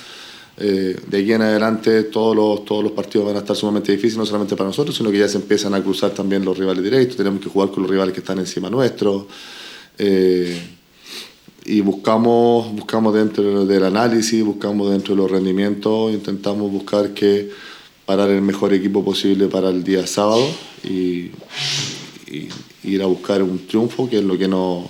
eh, de aquí en adelante todos los, todos los partidos van a estar sumamente difíciles, no solamente para nosotros, sino que ya se empiezan a cruzar también los rivales directos, tenemos que jugar con los rivales que están encima nuestro. Eh, y buscamos, buscamos dentro del análisis, buscamos dentro de los rendimientos, intentamos buscar que parar el mejor equipo posible para el día sábado y, y ir a buscar un triunfo, que es lo que nos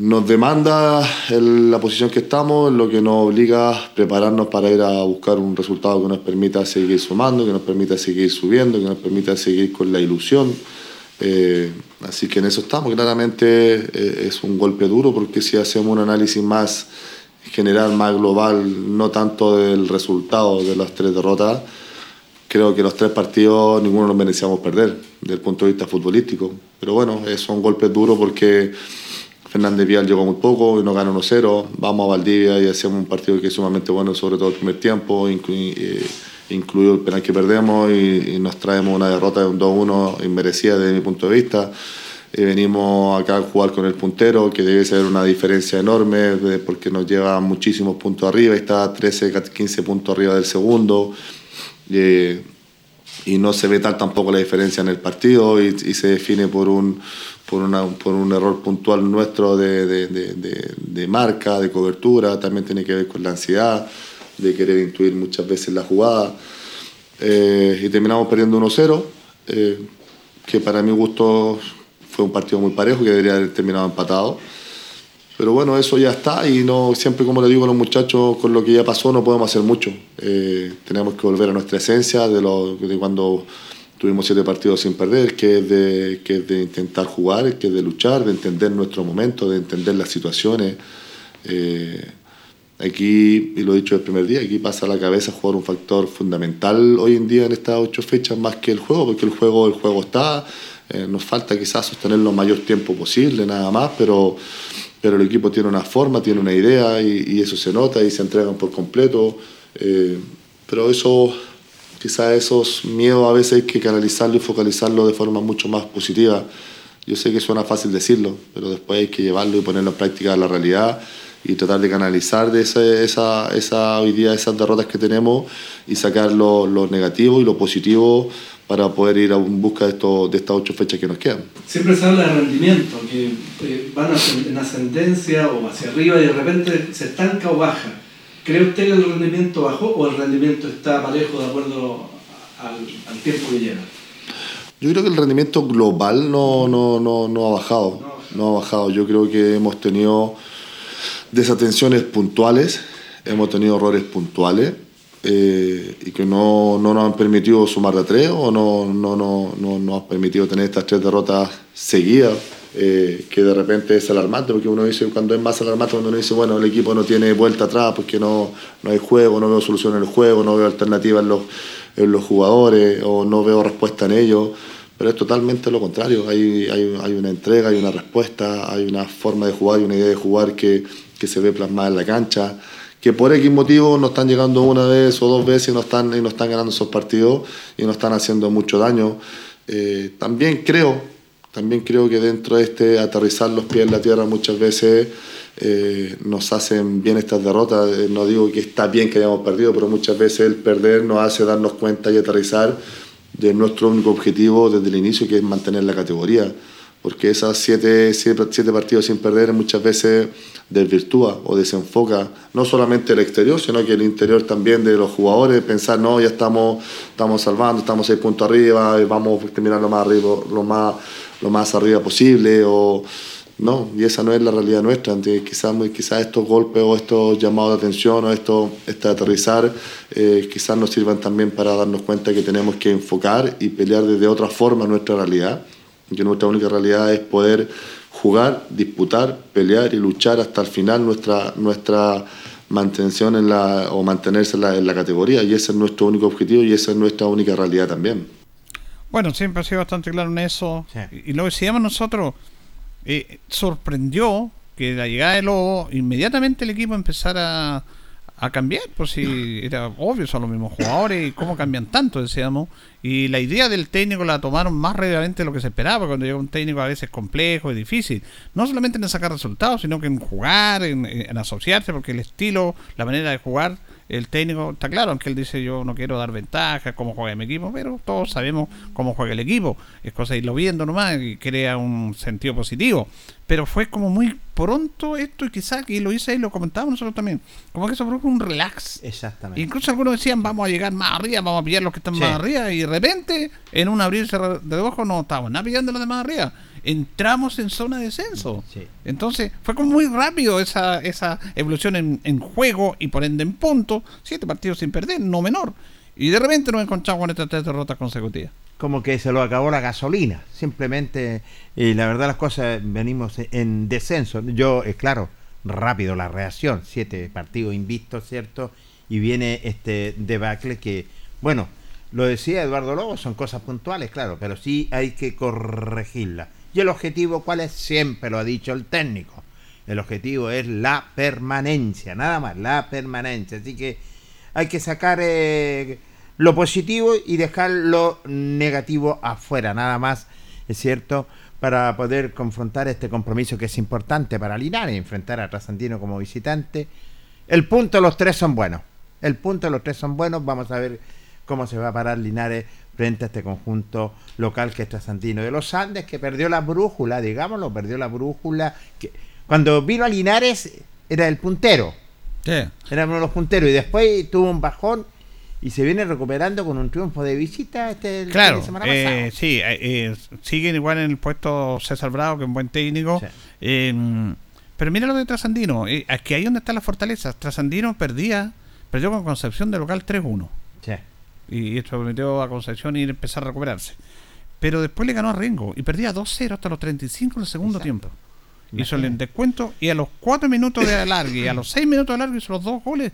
nos demanda la posición que estamos, lo que nos obliga a prepararnos para ir a buscar un resultado que nos permita seguir sumando, que nos permita seguir subiendo, que nos permita seguir con la ilusión. Eh, así que en eso estamos. Claramente eh, es un golpe duro porque si hacemos un análisis más general, más global, no tanto del resultado de las tres derrotas, creo que los tres partidos ninguno nos merecíamos perder desde el punto de vista futbolístico. Pero bueno, son golpes duros porque Fernández Vial llegó muy poco y nos ganó 1-0. Vamos a Valdivia y hacemos un partido que es sumamente bueno, sobre todo el primer tiempo, eh, incluido el penal que perdemos y, nos traemos una derrota de un 2-1 inmerecida desde mi punto de vista. Eh, venimos acá a jugar con el puntero, que debe ser una diferencia enorme porque nos lleva muchísimos puntos arriba, está 13, 15 puntos arriba del segundo. Y no se ve tal tampoco la diferencia en el partido y se define por un, por, una, por un error puntual nuestro de, de, de, de, marca, de cobertura, también tiene que ver con la ansiedad, de querer intuir muchas veces la jugada. Eh, y terminamos perdiendo 1-0, eh, que para mi gusto fue un partido muy parejo, que debería haber terminado empatado. Pero bueno, eso ya está y no siempre, como le digo a los muchachos, con lo que ya pasó no podemos hacer mucho. Eh, tenemos que volver a nuestra esencia de, lo, de cuando Tuvimos siete partidos sin perder, que es, de, que de intentar jugar, que es de luchar, de entender nuestro momento, de entender las situaciones. Eh, aquí, y lo he dicho el primer día, aquí pasa a la cabeza jugar un factor fundamental hoy en día en estas ocho fechas más que el juego, porque el juego, el juego está, eh, nos falta quizás sostenerlo el mayor tiempo posible, nada más, pero, pero el equipo tiene una forma, tiene una idea y, eso se nota y se entregan por completo. Eh, pero eso quizás esos miedos a veces hay que canalizarlo y focalizarlo de forma mucho más positiva. Yo sé que suena fácil decirlo, pero después hay que llevarlo y ponerlo en práctica a la realidad y tratar de canalizar de ese, esa, esa, hoy día esas derrotas que tenemos y sacar lo, lo negativo y lo positivo para poder ir a busca de, de estas ocho fechas que nos quedan. Siempre se habla de rendimiento, que eh, van en ascendencia o hacia arriba y de repente se estanca o baja. ¿Cree usted que el rendimiento bajó o el rendimiento está parejo de acuerdo al, al tiempo que lleva? Yo creo que el rendimiento global no, no, no, no ha bajado. No ha bajado. Yo creo que hemos tenido desatenciones puntuales, hemos tenido errores puntuales eh, y que no, no, nos han permitido sumar de tres o no, no, no, no nos han permitido tener estas tres derrotas seguidas. Eh, que de repente es alarmante, porque uno dice, cuando es más alarmante, cuando uno dice, bueno, el equipo no tiene vuelta atrás, porque no, no hay juego, no veo solución en el juego, no veo alternativa en los, en los jugadores, o no veo respuesta en ellos, pero es totalmente lo contrario, hay, hay, hay una entrega, hay una respuesta, hay una forma de jugar y una idea de jugar que, que se ve plasmada en la cancha, que por X motivo no están llegando una vez o dos veces y no están, y no están ganando esos partidos y no están haciendo mucho daño. Eh, también creo, también creo que dentro de este aterrizar los pies en la tierra muchas veces eh, nos hacen bien estas derrotas. Eh, no digo que está bien que hayamos perdido, pero muchas veces el perder nos hace darnos cuenta y aterrizar de nuestro único objetivo desde el inicio, que es mantener la categoría. Porque esas siete, siete, partidos sin perder muchas veces desvirtúa o desenfoca no solamente el exterior, sino que el interior también de los jugadores, pensar, no, ya estamos, estamos salvando, estamos seis puntos arriba, vamos a terminar lo más arriba, lo más, lo más arriba posible, o no, y esa no es la realidad nuestra, quizás, quizás estos golpes o estos llamados de atención o esto, este aterrizar, eh, quizás nos sirvan también para darnos cuenta que tenemos que enfocar y pelear desde otra forma nuestra realidad, que nuestra única realidad es poder jugar, disputar, pelear y luchar hasta el final nuestra, nuestra mantención en la, o mantenerse en la, categoría. Y ese es nuestro único objetivo y esa es nuestra única realidad también. Bueno, siempre ha sido bastante claro en eso. Y lo decíamos nosotros, eh, sorprendió que la llegada de Lobo, inmediatamente el equipo empezara a cambiar, por si era obvio, son los mismos jugadores y cómo cambian tanto, decíamos. Y la idea del técnico la tomaron más rápidamente de lo que se esperaba, cuando llega un técnico a veces complejo y difícil. No solamente en sacar resultados, sino que en jugar, en, en asociarse, porque el estilo, la manera de jugar el técnico está claro, aunque él dice yo no quiero dar ventaja, cómo juega mi equipo, pero todos sabemos cómo juega el equipo. Es cosa de irlo viendo nomás y crea un sentido positivo. Pero fue como muy pronto esto y quizás, y lo hice ahí, lo comentábamos nosotros también, como que se produjo un relax. Exactamente. Incluso algunos decían vamos a llegar más arriba, vamos a pillar los que están más arriba y de repente en un abrirse de ojos no estábamos nada pillando los demás arriba entramos en zona de descenso. Entonces fue como muy rápido esa, esa evolución en, en, juego y por ende en punto. Siete partidos sin perder, no menor. Y de repente nos encontramos con estas tres derrotas consecutivas. Como que se lo acabó la gasolina. Simplemente, y la verdad las cosas venimos en descenso. Yo, es claro, rápido la reacción. Siete partidos invistos, ¿cierto? Y viene este debacle que, bueno, lo decía Eduardo Lobo, son cosas puntuales, claro, pero sí hay que corregirlas ¿Y el objetivo cuál es? Siempre lo ha dicho el técnico. El objetivo es la permanencia, nada más, la permanencia. Así que hay que sacar eh, lo positivo y dejar lo negativo afuera, nada más, es cierto, para poder confrontar este compromiso que es importante para Linares, enfrentar a Trasandino como visitante. El punto los tres son buenos. El punto los tres son buenos. Vamos a ver cómo se va a parar Linares frente a este conjunto local que es Trasandino de los Andes, que perdió la brújula, digámoslo, perdió la brújula. Que cuando vino a Linares era el puntero. Era uno de los punteros y después tuvo un bajón y se viene recuperando con un triunfo de visita este claro, semana eh, sí, eh, eh, siguen igual en el puesto César Bravo, que es un buen técnico. pero mira lo de Trasandino, aquí ahí donde está la fortaleza. Trasandino perdía, perdió con Concepción de local 3-1. Sí y esto permitió a Concepción ir a empezar a recuperarse. Pero después le ganó a Rengo y perdía 2-0 hasta los 35 en el segundo tiempo. Hizo el descuento y a los 4 minutos de alargue y a los 6 minutos de alargue hizo los dos goles.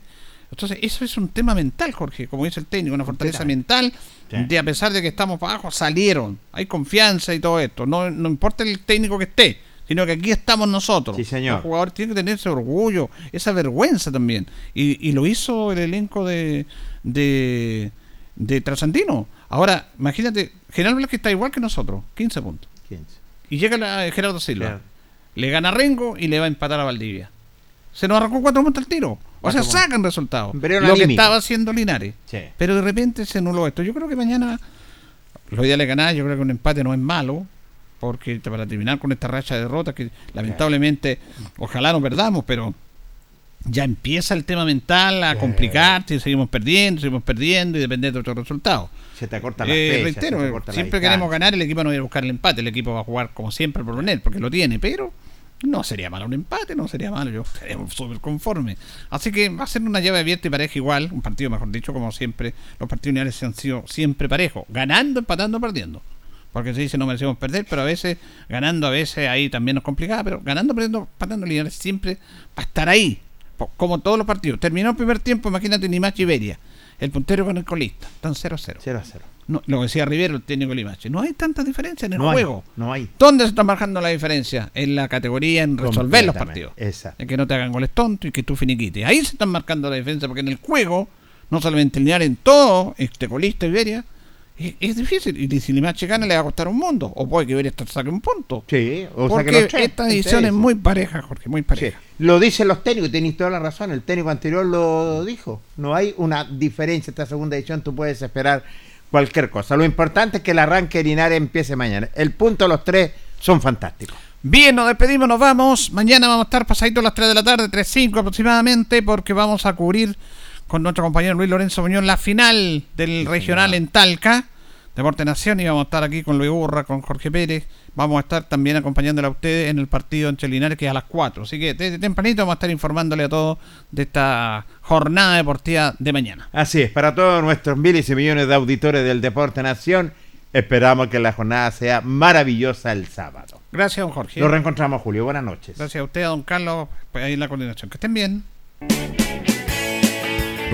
Entonces, eso es un tema mental, Jorge, como dice el técnico, una fortaleza mental de a pesar de que estamos para abajo, salieron. Hay confianza y todo esto. No, no importa el técnico que esté, sino que aquí estamos nosotros. Sí, señor. El jugador tiene que tener ese orgullo, esa vergüenza también. Y, y lo hizo el elenco de, de de Trasandino. Ahora, imagínate, General que está igual que nosotros, 15 puntos. 15. Y llega la, Gerardo Silva. Le gana a Rengo y le va a empatar a Valdivia. Se nos arrancó cuatro puntos al tiro. O sea, sacan resultados. Lo que estaba haciendo Linares. Pero de repente se anuló esto. Yo creo que mañana lo ideal es ganar. Yo creo que un empate no es malo. Porque para terminar con esta racha de derrotas que lamentablemente, ojalá no perdamos, pero ya empieza el tema mental a complicarse, seguimos perdiendo, seguimos perdiendo y depende de otros resultados. Se te corta la eh, Reitero, siempre queremos ganar, el equipo no va a buscar el empate, el equipo va a jugar como siempre por poner, porque lo tiene, pero no sería malo un empate, no sería malo, yo súper conforme. Así que va a ser una llave abierta y pareja igual, un partido mejor dicho, como siempre, los partidos unidades han sido siempre parejos, ganando, empatando, perdiendo. Porque se dice no merecemos perder, pero a veces ganando, a veces ahí también nos complicaba, pero ganando, perdiendo, empatando, Linares siempre va a estar ahí como todos los partidos. Terminó el primer tiempo, imagínate Nimachi Iberia. El puntero con el colista. Están 0-0. 0-0. No, lo decía Rivero, el técnico Limache. No hay tanta diferencia en el no juego. no hay. ¿Dónde se está marcando la diferencia? En la categoría en resolver los partidos. Exacto. En que no te hagan goles tontos y que tú finiquites. Ahí se están marcando la diferencia porque en el juego, no solamente linear en todo, este colista Iberia, es, difícil. Y si gana le va a costar un mundo. O puede que Iberia saque un punto. Sí, o Porque esta edición es muy pareja, Jorge, muy pareja. Lo dicen los técnicos, tenéis toda la razón. El técnico anterior lo dijo. No hay una diferencia esta segunda edición. Tú puedes esperar cualquier cosa. Lo importante es que el arranque de empiece mañana. El punto de los tres son fantásticos. Bien, nos despedimos, nos vamos. Mañana vamos a estar pasaditos a las 3 de la tarde, 3.05 aproximadamente, porque vamos a cubrir con nuestro compañero Luis Lorenzo Muñoz la final del regional en Talca. Deporte Nación y vamos a estar aquí con Luis Burra, con Jorge Pérez. Vamos a estar también acompañándole a ustedes en el partido en Linares que es a las 4. Así que desde tempranito vamos a estar informándole a todos de esta jornada deportiva de mañana. Así es, para todos nuestros miles y millones de auditores del Deporte Nación, esperamos que la jornada sea maravillosa el sábado. Gracias, don Jorge. Nos reencontramos, Julio. Buenas noches. Gracias a usted, don Carlos, pues ahí en la coordinación. Que estén bien.